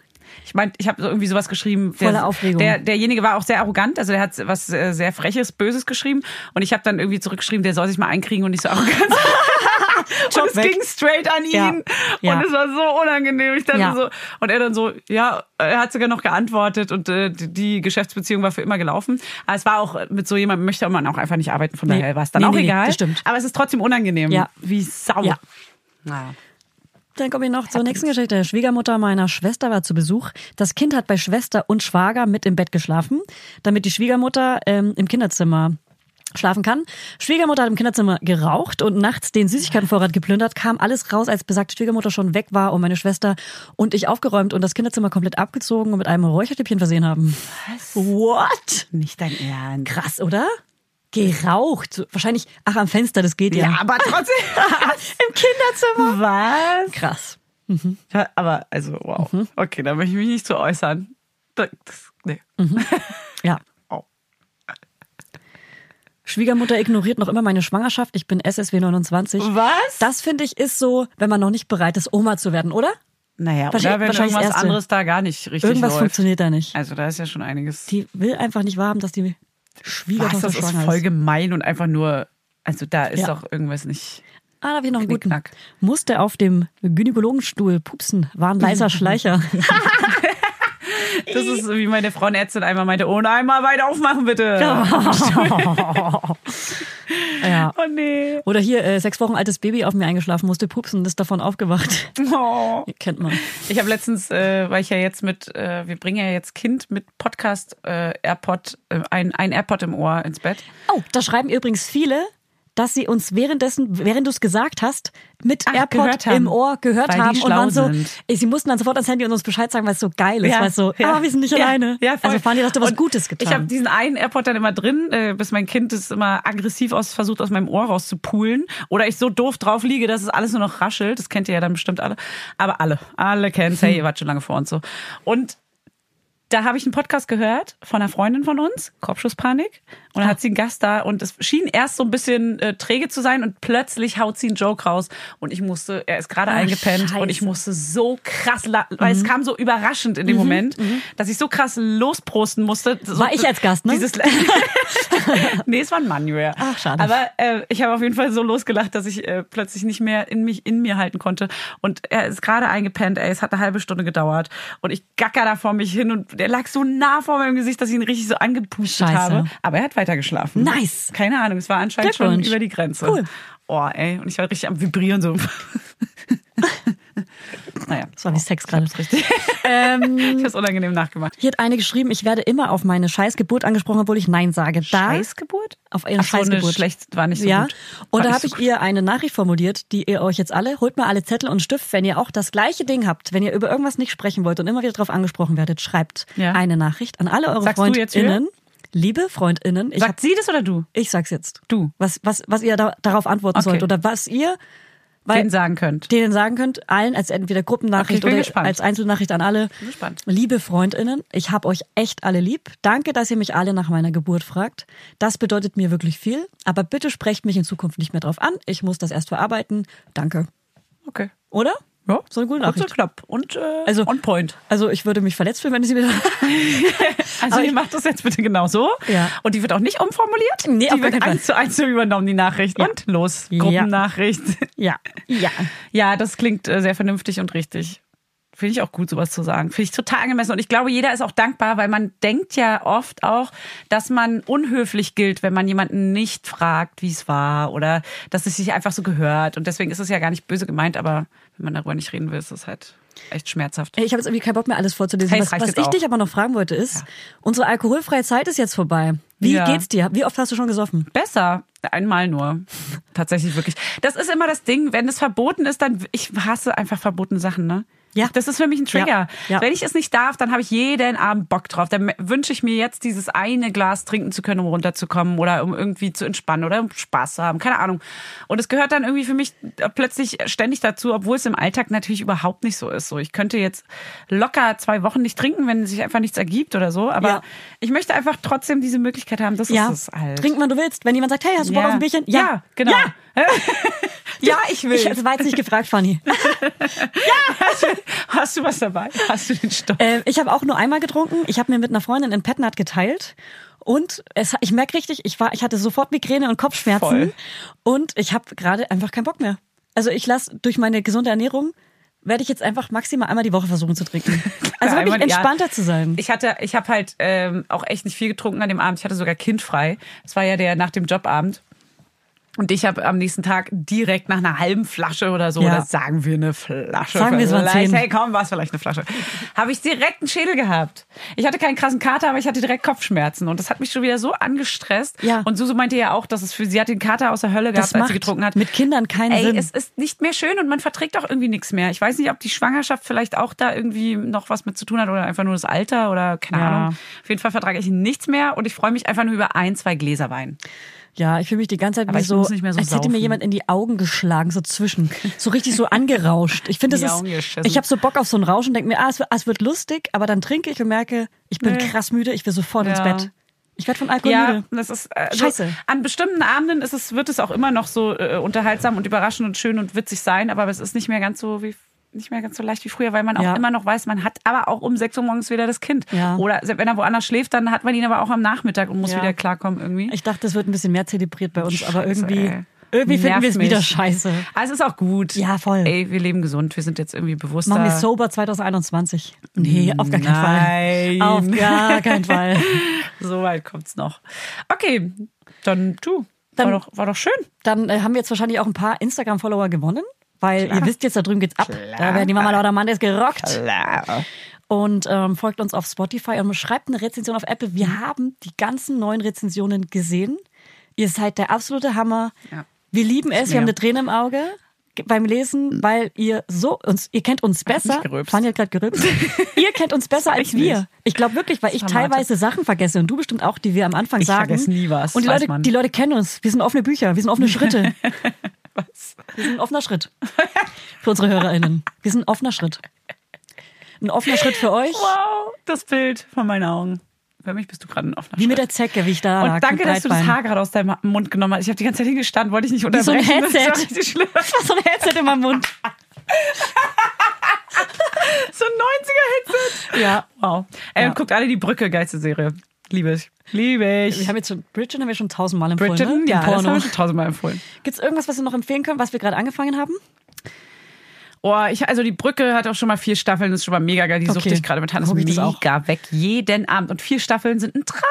B: Ich meine, ich habe so irgendwie sowas geschrieben.
A: Voller
B: der,
A: Aufregung.
B: Der, derjenige war auch sehr arrogant, also der hat was äh, sehr Freches, Böses geschrieben. Und ich habe dann irgendwie zurückgeschrieben, der soll sich mal einkriegen und nicht so arrogant und es
A: weg.
B: ging straight an ihn.
A: Ja. Ja.
B: Und es war so unangenehm. Ich dachte
A: Ja.
B: so, und er dann so, ja, er hat sogar noch geantwortet und äh, die- Geschäftsbeziehung war für immer gelaufen. Aber es war auch mit so jemandem möchte man auch einfach nicht arbeiten, von
A: Nee.
B: daher war es dann
A: Nee,
B: auch
A: nee,
B: egal. Aber es ist trotzdem unangenehm.
A: Ja.
B: Wie Sau.
A: Ja.
B: Naja.
A: Dann komme ich noch zur nächsten Geschichte. Schwiegermutter meiner Schwester war zu Besuch. Das Kind hat bei Schwester und Schwager mit im Bett geschlafen, damit die Schwiegermutter ähm, im Kinderzimmer schlafen kann. Schwiegermutter hat im Kinderzimmer geraucht und nachts den Süßigkeitenvorrat geplündert, kam alles raus, als besagte Schwiegermutter schon weg war und meine Schwester und ich aufgeräumt und das Kinderzimmer komplett abgezogen und mit einem Räucherstäbchen versehen haben. Was? What?
B: Nicht dein Ernst.
A: Krass, oder? Geraucht. Wahrscheinlich, ach, am Fenster, das geht ja.
B: Ja, aber trotzdem.
A: Im Kinderzimmer.
B: Was?
A: Krass.
B: Ja, aber, also, wow.
A: Mhm.
B: Okay, da möchte ich mich nicht zu äußern. Das, nee.
A: Ja. Schwiegermutter ignoriert noch immer meine Schwangerschaft. Ich bin SSW 29.
B: Was?
A: Das finde ich ist so, wenn man noch nicht bereit ist, Oma zu werden, oder?
B: Naja,
A: Wahrscheinlich-
B: oder wenn
A: wahrscheinlich
B: irgendwas
A: Erste.
B: anderes da gar nicht richtig
A: Irgendwas
B: läuft.
A: funktioniert da nicht.
B: Also da ist ja schon einiges.
A: Die will einfach nicht wahrhaben, dass die
B: Was,
A: Schwiegertochter
B: das ist
A: schwanger
B: voll
A: ist.
B: gemein und einfach nur, also da ist
A: Ja.
B: doch irgendwas nicht.
A: Ah, da habe ich noch einen guten.
B: Knickknack.
A: Musste auf dem Gynäkologenstuhl pupsen, war ein leiser Schleicher.
B: Das ist wie meine Frauenärztin einmal meinte, ohne einmal weit aufmachen bitte.
A: ja.
B: Oh nee.
A: Oder hier, äh, sechs Wochen altes Baby auf mir eingeschlafen, musste pupsen, ist davon aufgewacht.
B: Oh.
A: Kennt man.
B: Ich habe letztens, äh, weil ich ja jetzt mit, äh, wir bringen ja jetzt Kind mit Podcast äh, AirPod, äh, ein, ein AirPod im Ohr ins Bett.
A: Oh, da schreiben übrigens viele, dass sie uns währenddessen, während du es gesagt hast, mit
B: Ach,
A: AirPod
B: haben.
A: im Ohr gehört
B: Weil
A: haben und waren so,
B: sind.
A: sie mussten dann sofort ans Handy und uns Bescheid sagen, weil es so geil ist, weil es so, ah, wir sind nicht
B: ja,
A: alleine.
B: Ja, voll.
A: also Fanny, du was
B: Und
A: Gutes getan.
B: Ich habe diesen einen AirPod dann immer drin, äh, bis mein Kind es immer aggressiv aus versucht aus meinem Ohr rauszupulen oder ich so doof drauf liege, dass es alles nur noch raschelt. Das kennt ihr ja dann bestimmt alle. Aber alle, alle kennt's. Hey, ihr wart schon lange vor uns so. Und da habe ich einen Podcast gehört von einer Freundin von uns, Kopfschusspanik. Und dann hat sie einen Gast da und es schien erst so ein bisschen äh, träge zu sein und plötzlich haut sie einen Joke raus und ich musste, er ist gerade
A: Ah,
B: eingepennt und ich
A: scheiße.
B: musste so krass, la- weil es kam so überraschend in dem Moment, dass ich so krass losprosten musste. So,
A: War ich als Gast, ne?
B: Dieses nee, es war ein Julia.
A: Ach, schade.
B: Aber äh, ich habe auf jeden Fall so losgelacht, dass ich äh, plötzlich nicht mehr in mich in mir halten konnte. Und er ist gerade eingepennt, ey, es hat eine halbe Stunde gedauert. Und ich gacker da vor mich hin und der lag so nah vor meinem Gesicht, dass ich ihn richtig so angepustet
A: Scheiße.
B: habe. Aber er hat weiter geschlafen.
A: Nice.
B: Keine Ahnung, es war anscheinend schon über die Grenze.
A: Cool.
B: Oh, ey. Und ich war richtig am Vibrieren so. naja.
A: das war wie Sex gerade.
B: Richtig.
A: Ähm,
B: Ich hab's unangenehm nachgemacht.
A: hier hat eine geschrieben, ich werde immer auf meine Scheißgeburt angesprochen, obwohl ich Nein sage. Da,
B: Scheißgeburt?
A: Auf ihre
B: Ach so, eine
A: Scheißgeburt.
B: schlecht, war nicht so
A: ja.
B: gut.
A: Und da
B: nicht
A: habe
B: so
A: ich ihr eine Nachricht formuliert, die ihr euch jetzt alle, holt mal alle Zettel und Stift, wenn ihr auch das gleiche Ding habt, wenn ihr über irgendwas nicht sprechen wollt und immer wieder darauf angesprochen werdet, schreibt
B: Ja.
A: eine Nachricht an alle eure
B: Sagst du jetzt
A: FreundInnen. Liebe FreundInnen, ich, hab,
B: Sagt sie das oder du?
A: ich sag's jetzt.
B: Du.
A: Was, was, was ihr da, darauf antworten
B: Okay.
A: sollt oder was ihr weil,
B: Den sagen könnt.
A: denen sagen könnt, allen als entweder Gruppennachricht
B: Okay,
A: oder
B: gespannt.
A: als Einzelnachricht an alle.
B: Bin gespannt.
A: Liebe Freundinnen, ich hab euch echt alle lieb. Danke, dass ihr mich alle nach meiner Geburt fragt. Das bedeutet mir wirklich viel. Aber bitte sprecht mich in Zukunft nicht mehr drauf an. Ich muss das erst verarbeiten. Danke.
B: Okay.
A: Oder?
B: Ja.
A: So eine gute
B: Kurz und
A: Nachricht.
B: knapp. Und äh,
A: Also-
B: on point.
A: Also ich würde mich verletzt fühlen, wenn ich sie wieder.
B: Also ihr
A: ich-
B: macht das jetzt bitte genau so.
A: Ja.
B: Und die wird auch nicht umformuliert.
A: Nee,
B: die wird eins zu eins übernommen, die Nachricht.
A: Ja.
B: Und los. Gruppennachricht.
A: ja. Ja.
B: Ja, das klingt äh, sehr vernünftig und richtig. Finde ich auch gut, sowas zu sagen. Finde ich total angemessen. Und ich glaube, jeder ist auch dankbar, weil man denkt ja oft auch, dass man unhöflich gilt, wenn man jemanden nicht fragt, wie es war oder dass es sich einfach so gehört. Und deswegen ist es ja gar nicht böse gemeint, aber wenn man darüber nicht reden will, ist es halt echt schmerzhaft.
A: Ich habe jetzt irgendwie keinen Bock mehr, alles vorzulesen.
B: Hey,
A: was was ich
B: auch.
A: dich aber noch fragen wollte, ist, unsere alkoholfreie Zeit ist jetzt vorbei. Wie
B: Ja.
A: geht's dir? Wie oft hast du schon gesoffen?
B: Besser. Einmal nur. Tatsächlich wirklich. Das ist immer das Ding, wenn es verboten ist, dann ich hasse einfach verbotene Sachen, ne?
A: Ja.
B: Das ist für mich ein Trigger.
A: Ja. Ja.
B: Wenn ich es nicht darf, dann habe ich jeden Abend Bock drauf. Dann wünsche ich mir jetzt dieses eine Glas trinken zu können, um runterzukommen oder um irgendwie zu entspannen oder um Spaß zu haben. Keine Ahnung. Und es gehört dann irgendwie für mich plötzlich ständig dazu, obwohl es im Alltag natürlich überhaupt nicht so ist. So, ich könnte jetzt locker zwei Wochen nicht trinken, wenn sich einfach nichts ergibt oder so. Aber
A: Ja.
B: ich möchte einfach trotzdem diese Möglichkeit haben. Das ist es halt.
A: Trink, wann du willst. Wenn jemand sagt, hey, hast du Bock auf ein Bierchen?
B: Ja, genau.
A: Ja.
B: Ja, ich will.
A: Ich, das war jetzt nicht gefragt, Fanny.
B: Hast du was dabei? Hast du den Stoff?
A: Äh, ich habe auch nur einmal getrunken. Ich habe mir mit einer Freundin in Petnat geteilt. Und es, ich merke richtig, ich, war, ich hatte sofort Migräne und Kopfschmerzen.
B: Voll.
A: Und ich habe gerade einfach keinen Bock mehr. Also ich lasse durch meine gesunde Ernährung, werde ich jetzt einfach maximal einmal die Woche versuchen zu trinken. Also wirklich
B: Einmal- ja.
A: entspannter zu sein.
B: Ich hatte, ich habe halt ähm, auch echt nicht viel getrunken an dem Abend. Ich hatte sogar kindfrei. Das war ja der nach dem Jobabend. Und ich habe am nächsten Tag direkt nach einer halben Flasche oder so,
A: Ja.
B: oder sagen wir eine Flasche.
A: Sagen wir, es
B: vielleicht.
A: zehn.
B: Hey, komm, war es vielleicht eine Flasche. Habe ich direkt einen Schädel gehabt. Ich hatte keinen krassen Kater, aber ich hatte direkt Kopfschmerzen. Und das hat mich schon wieder so angestresst.
A: Ja.
B: Und Susu meinte ja auch, dass es für sie hat den Kater aus der Hölle gehabt,
A: das
B: als sie getrunken hat.
A: mit Kindern keinen
B: Ey,
A: Sinn.
B: es ist nicht mehr schön und man verträgt auch irgendwie nichts mehr. Ich weiß nicht, ob die Schwangerschaft vielleicht auch da irgendwie noch was mit zu tun hat oder einfach nur das Alter oder keine
A: Ja.
B: Ahnung. Auf jeden Fall vertrage ich nichts mehr und ich freue mich einfach nur über ein, zwei Gläser Wein.
A: Ja, ich fühle mich die ganze Zeit
B: Aber
A: wie so,
B: muss nicht mehr so
A: als hätte mir
B: saufen.
A: jemand in die Augen geschlagen, so zwischen. So richtig so angerauscht. Ich finde, das
B: Augen
A: ist,
B: geschissen.
A: ich habe so Bock auf so ein Rauschen, denke mir, ah, es wird, ah, es wird lustig, aber dann trinke ich und merke, ich bin
B: Nee.
A: krass müde, ich will sofort ins
B: Ja.
A: Bett. Ich werde von Alkohol
B: Ja,
A: müde.
B: das ist äh, also
A: Scheiße.
B: An bestimmten Abenden ist es, wird es auch immer noch so äh, unterhaltsam und überraschend und schön und witzig sein, aber es ist nicht mehr ganz so wie nicht mehr ganz so leicht wie früher, weil man auch
A: Ja.
B: immer noch weiß, man hat aber auch um 6 Uhr morgens wieder das Kind.
A: Ja.
B: Oder wenn er woanders schläft, dann hat man ihn aber auch am Nachmittag und muss
A: Ja.
B: wieder klarkommen irgendwie.
A: Ich dachte, es wird ein bisschen mehr zelebriert bei uns, aber
B: Scheiße,
A: irgendwie
B: ey.
A: Irgendwie finden wir es wieder scheiße.
B: Es ist auch gut.
A: Ja, voll.
B: Ey, wir leben gesund. Wir sind jetzt irgendwie bewusster.
A: Machen wir Sober 2021? Nee, auf gar keinen
B: Nein.
A: Fall. Auf gar keinen Fall.
B: So weit kommt's noch. Okay, dann du.
A: Dann-
B: war, doch, war doch schön.
A: Dann äh, haben wir jetzt wahrscheinlich auch ein paar Instagram-Follower gewonnen, weil ihr wisst jetzt, da drüben geht's ab. Da werden die Mama Lauda Mondays gerockt.
B: Klar.
A: Und ähm, folgt uns auf Spotify und schreibt eine Rezension auf Apple. Wir
B: Mhm.
A: haben die ganzen neuen Rezensionen gesehen. Ihr seid der absolute Hammer.
B: Ja.
A: Wir lieben es. Wir
B: mehr.
A: haben eine Träne im Auge ge- beim Lesen, weil ihr so uns, ihr kennt uns besser. Fanny hat gerade gerülpst. ihr kennt uns besser als
B: ich nicht.
A: wir. Ich glaube wirklich, weil ich teilweise Sachen vergesse und du bestimmt auch, die wir am Anfang
B: Ich
A: sagen.
B: vergesse nie was,
A: Und die Leute, die Leute kennen uns. Wir sind offene Bücher. Wir sind offene Schritte. Wir sind ein offener Schritt. Für unsere HörerInnen. Wir sind ein offener Schritt. Ein offener Schritt für euch.
B: Wow, das Bild von meinen Augen. Für mich bist du gerade ein offener
A: Wie mit
B: Schritt.
A: der Zecke, wie ich da lag.
B: Und danke,
A: mit
B: dass du das. Haar gerade aus deinem Mund genommen hast. Ich habe die ganze Zeit hingestanden, wollte ich nicht
A: Wie so ein
B: unterbrechen.
A: Headset.
B: Das schlimm.
A: so ein Headset in meinem Mund.
B: So ein 90er-Headset.
A: Ja.
B: Wow. Ey,
A: Ja.
B: und guckt alle die Brücke, geilste Serie. Liebe ich. Liebe ich.
A: Wir haben jetzt schon, Bridgerton haben wir schon tausendmal empfohlen,
B: Bridgerton,
A: ne?
B: ja,
A: Den
B: das haben
A: Porno.
B: wir schon tausendmal empfohlen.
A: Gibt's irgendwas, was wir noch empfehlen können, was wir gerade angefangen haben?
B: Oh, ich, also die Brücke hat auch schon mal vier Staffeln, das ist schon mal mega geil. Die
A: Okay.
B: suchte ich gerade mit Hannes mega weg. Jeden Abend. Und vier Staffeln sind ein Traum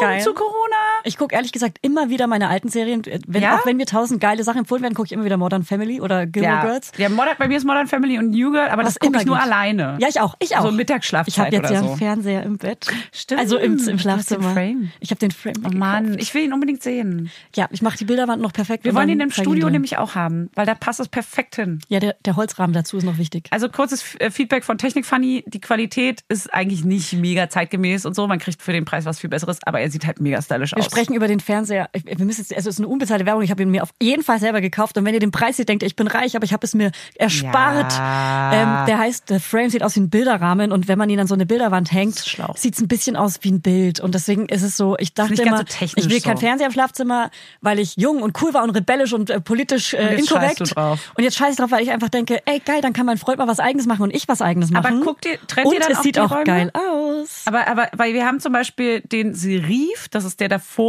A: Geil.
B: zu Corona.
A: Ich gucke ehrlich gesagt immer wieder meine alten Serien. Wenn,
B: Ja?
A: Auch wenn mir tausend geile Sachen empfohlen werden, gucke ich immer wieder Modern Family oder Gilmore
B: Ja,
A: Girls.
B: ja Modern, bei mir ist Modern Family und New Girl, aber
A: Was
B: das gucke ich nur
A: geht.
B: alleine.
A: Ja, ich auch. Ich auch.
B: So Mittagsschlafzeit
A: Ich habe jetzt
B: oder
A: ja
B: so.
A: einen Fernseher im Bett.
B: Stimmt.
A: Also im, im Schlafzimmer. Ich habe den Frame.
B: Oh Mann, ich will ihn unbedingt sehen.
A: Ja, ich mache die Bilderwand noch perfekt.
B: Wir wollen ihn im Studio
A: dir.
B: nämlich auch haben, weil da passt es perfekt hin.
A: Ja, der, der Holzrahmen dazu ist noch wichtig.
B: Also kurzes äh, Feedback von Technik Funny. Die Qualität ist eigentlich nicht mega zeitgemäß und so. Man kriegt für den Preis was viel Besseres, aber er sieht halt mega stylisch aus.
A: Sprechen über den Fernseher. Wir müssen jetzt, also es ist eine unbezahlte Werbung. Ich habe ihn mir auf jeden Fall selber gekauft. Und wenn ihr den Preis seht, denkt ihr, ich bin reich, aber ich habe es mir erspart.
B: Ja.
A: Ähm, der heißt, der Frame sieht aus wie ein Bilderrahmen und wenn man ihn an so eine Bilderwand hängt, sieht es ein bisschen aus wie ein Bild. Und deswegen ist es so, ich dachte immer,
B: so
A: ich will kein
B: so.
A: Fernseher im Schlafzimmer, weil ich jung und cool war und rebellisch und äh, politisch äh,
B: Und jetzt
A: inkorrekt. Und jetzt scheiße ich drauf, weil ich einfach denke, ey geil, dann kann mein Freund mal was eigenes machen und ich was eigenes machen.
B: Aber guckt ihr, trennt
A: und
B: ihr dann
A: es
B: auch
A: sieht auch
B: Räume?
A: geil aus.
B: Aber, aber, weil wir haben zum Beispiel den Serif, das ist der davor,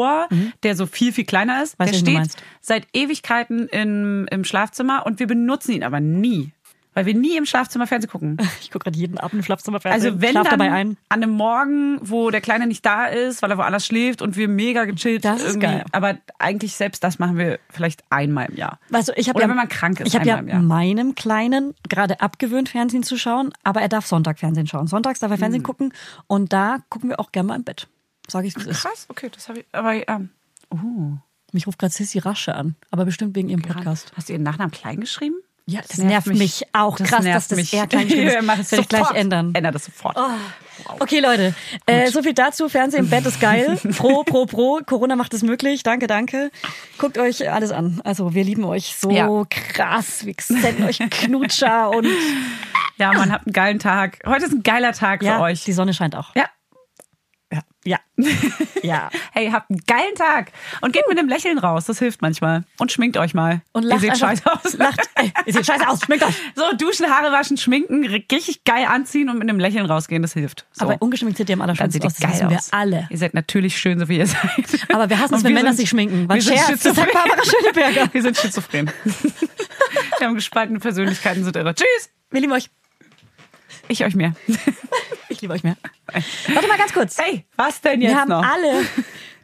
B: der so viel, viel kleiner ist.
A: Mhm. Weiß,
B: der steht seit Ewigkeiten im, im Schlafzimmer und wir benutzen ihn aber nie. Weil wir nie im Schlafzimmer Fernsehen gucken.
A: Ich gucke gerade jeden Abend im Schlafzimmer Fernsehen.
B: Also wenn
A: Schlaf
B: dann
A: dabei ein.
B: an einem Morgen, wo der Kleine nicht da ist, weil er woanders schläft und wir mega gechillt
A: Das ist
B: irgendwie.
A: geil.
B: Aber eigentlich selbst das machen wir vielleicht einmal im Jahr.
A: Also ich hab
B: Oder
A: ja,
B: wenn man krank ist,
A: Ich habe ja
B: einmal im Jahr.
A: meinem Kleinen gerade abgewöhnt, Fernsehen zu schauen, aber er darf Sonntag Fernsehen schauen. Sonntags darf er. Fernsehen gucken und da gucken wir auch gerne mal im Bett. Sag ich, ist.
B: Krass, okay, das habe ich. Aber ähm, oh,
A: Mich ruft gerade Sissy Rasche an, aber bestimmt wegen ihrem Podcast.
B: hast du ihren Nachnamen klein geschrieben?
A: Ja, das, nervt mich, auch.
B: Das
A: Krass,
B: nervt
A: dass das
B: mich.
A: eher klein geschrieben ist. Das
B: es
A: werde ich gleich
B: sofort.
A: ändern.
B: Ändere das sofort.
A: Okay, Leute, äh, so viel dazu. Fernsehen im Bett ist geil. Pro, pro, pro. Corona macht es möglich. Danke, danke. Guckt euch alles an. Also wir lieben euch so
B: Ja.
A: krass. Wir senden euch Knutscher und
B: Ja, man hat einen geilen Tag. Heute ist ein geiler Tag
A: ja,
B: für euch.
A: die Sonne scheint auch.
B: Ja.
A: Ja. Ja.
B: Hey, habt einen geilen Tag und geht mit einem Lächeln raus. Das hilft manchmal. Und schminkt euch mal.
A: Und
B: Ihr
A: lacht
B: seht
A: einfach-
B: scheiße aus.
A: Lacht, ey, ihr seht scheiße aus, schmeckt euch.
B: So, duschen, Haare waschen, schminken, richtig geil anziehen und mit einem Lächeln rausgehen. Das hilft. So.
A: Aber ungeschminkt seht ihr am allerschönsten
B: seht ihr
A: aus. Das
B: geil
A: wir
B: aus.
A: alle.
B: Ihr seid natürlich schön, so wie ihr seid.
A: Aber wir hassen es, wenn Männer
B: sind-
A: sich schminken. Was
B: wir sind
A: Scherz, sagt
B: schizophren.
A: Barbara Schöneberger.
B: Wir sind schizophren. wir haben gespaltene Persönlichkeiten, sind irre. Tschüss.
A: Wir lieben euch.
B: Ich euch mehr.
A: Ich liebe euch mehr. Warte mal ganz kurz.
B: Hey, was denn jetzt
A: wir haben
B: noch?
A: alle,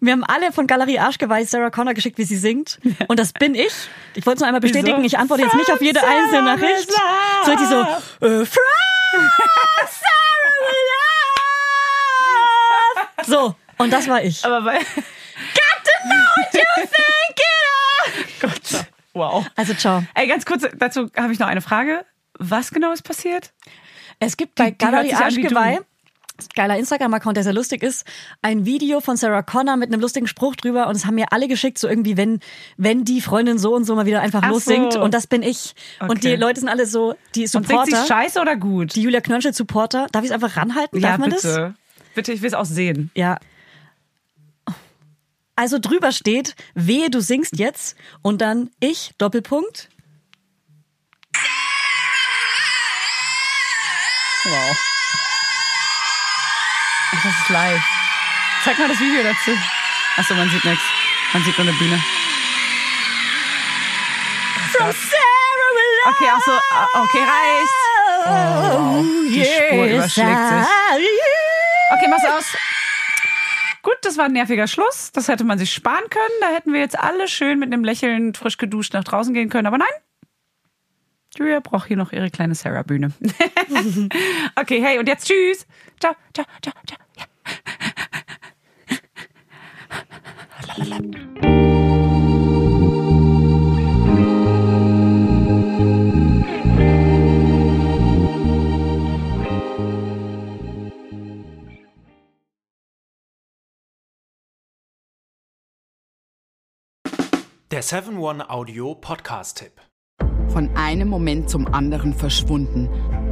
A: wir haben alle von Galerie Arschgeweih Sarah Connor geschickt, wie sie singt. Und das bin ich. Ich wollte es nur einmal bestätigen. Ich antworte jetzt nicht auf jede einzelne Nachricht. So richtig so, äh, from Sarah with love. So. Und das war ich.
B: Aber weil.
A: Got to know what you think it
B: Gott. Wow.
A: Also ciao.
B: Ey, ganz kurz, dazu habe ich noch eine Frage. Was genau ist passiert?
A: Es gibt bei Galerie. Arschgeweih, geiler Instagram-Account, der sehr lustig ist, ein Video von Sarah Connor mit einem lustigen Spruch drüber und es haben mir alle geschickt, so irgendwie, wenn, wenn die Freundin so und so mal wieder einfach
B: Ach
A: lossingt
B: so.
A: und das bin ich. Und die
B: Okay.
A: Leute sind alle so, die
B: Und singt
A: Supporter,
B: sie scheiße oder gut?
A: die Julia Knönschel-Supporter. Darf ich es einfach ranhalten? Darf
B: ja,
A: man
B: bitte.
A: das?
B: Bitte, ich will es auch sehen.
A: Ja. Also drüber steht, wehe, du singst jetzt und dann ich, Doppelpunkt.
B: Wow. Ach, das ist live. Zeig mal das Video dazu. Achso, man sieht nichts. Man sieht nur eine Bühne. Gott. Okay, auch so, ah, okay, reicht. Oh, wow. Die Spur überschlägt sich. Okay, mach's aus. Gut, das war ein nerviger Schluss. Das hätte man sich sparen können. Da hätten wir jetzt alle schön mit einem Lächeln frisch geduscht nach draußen gehen können. Aber nein, Julia braucht hier noch ihre kleine Sarah-Bühne. okay, hey, und jetzt tschüss. Ciao, ciao, ciao, ciao. Ja.
K: Der 7-One-Audio-Podcast-Tipp.
L: Von einem Moment zum anderen verschwunden,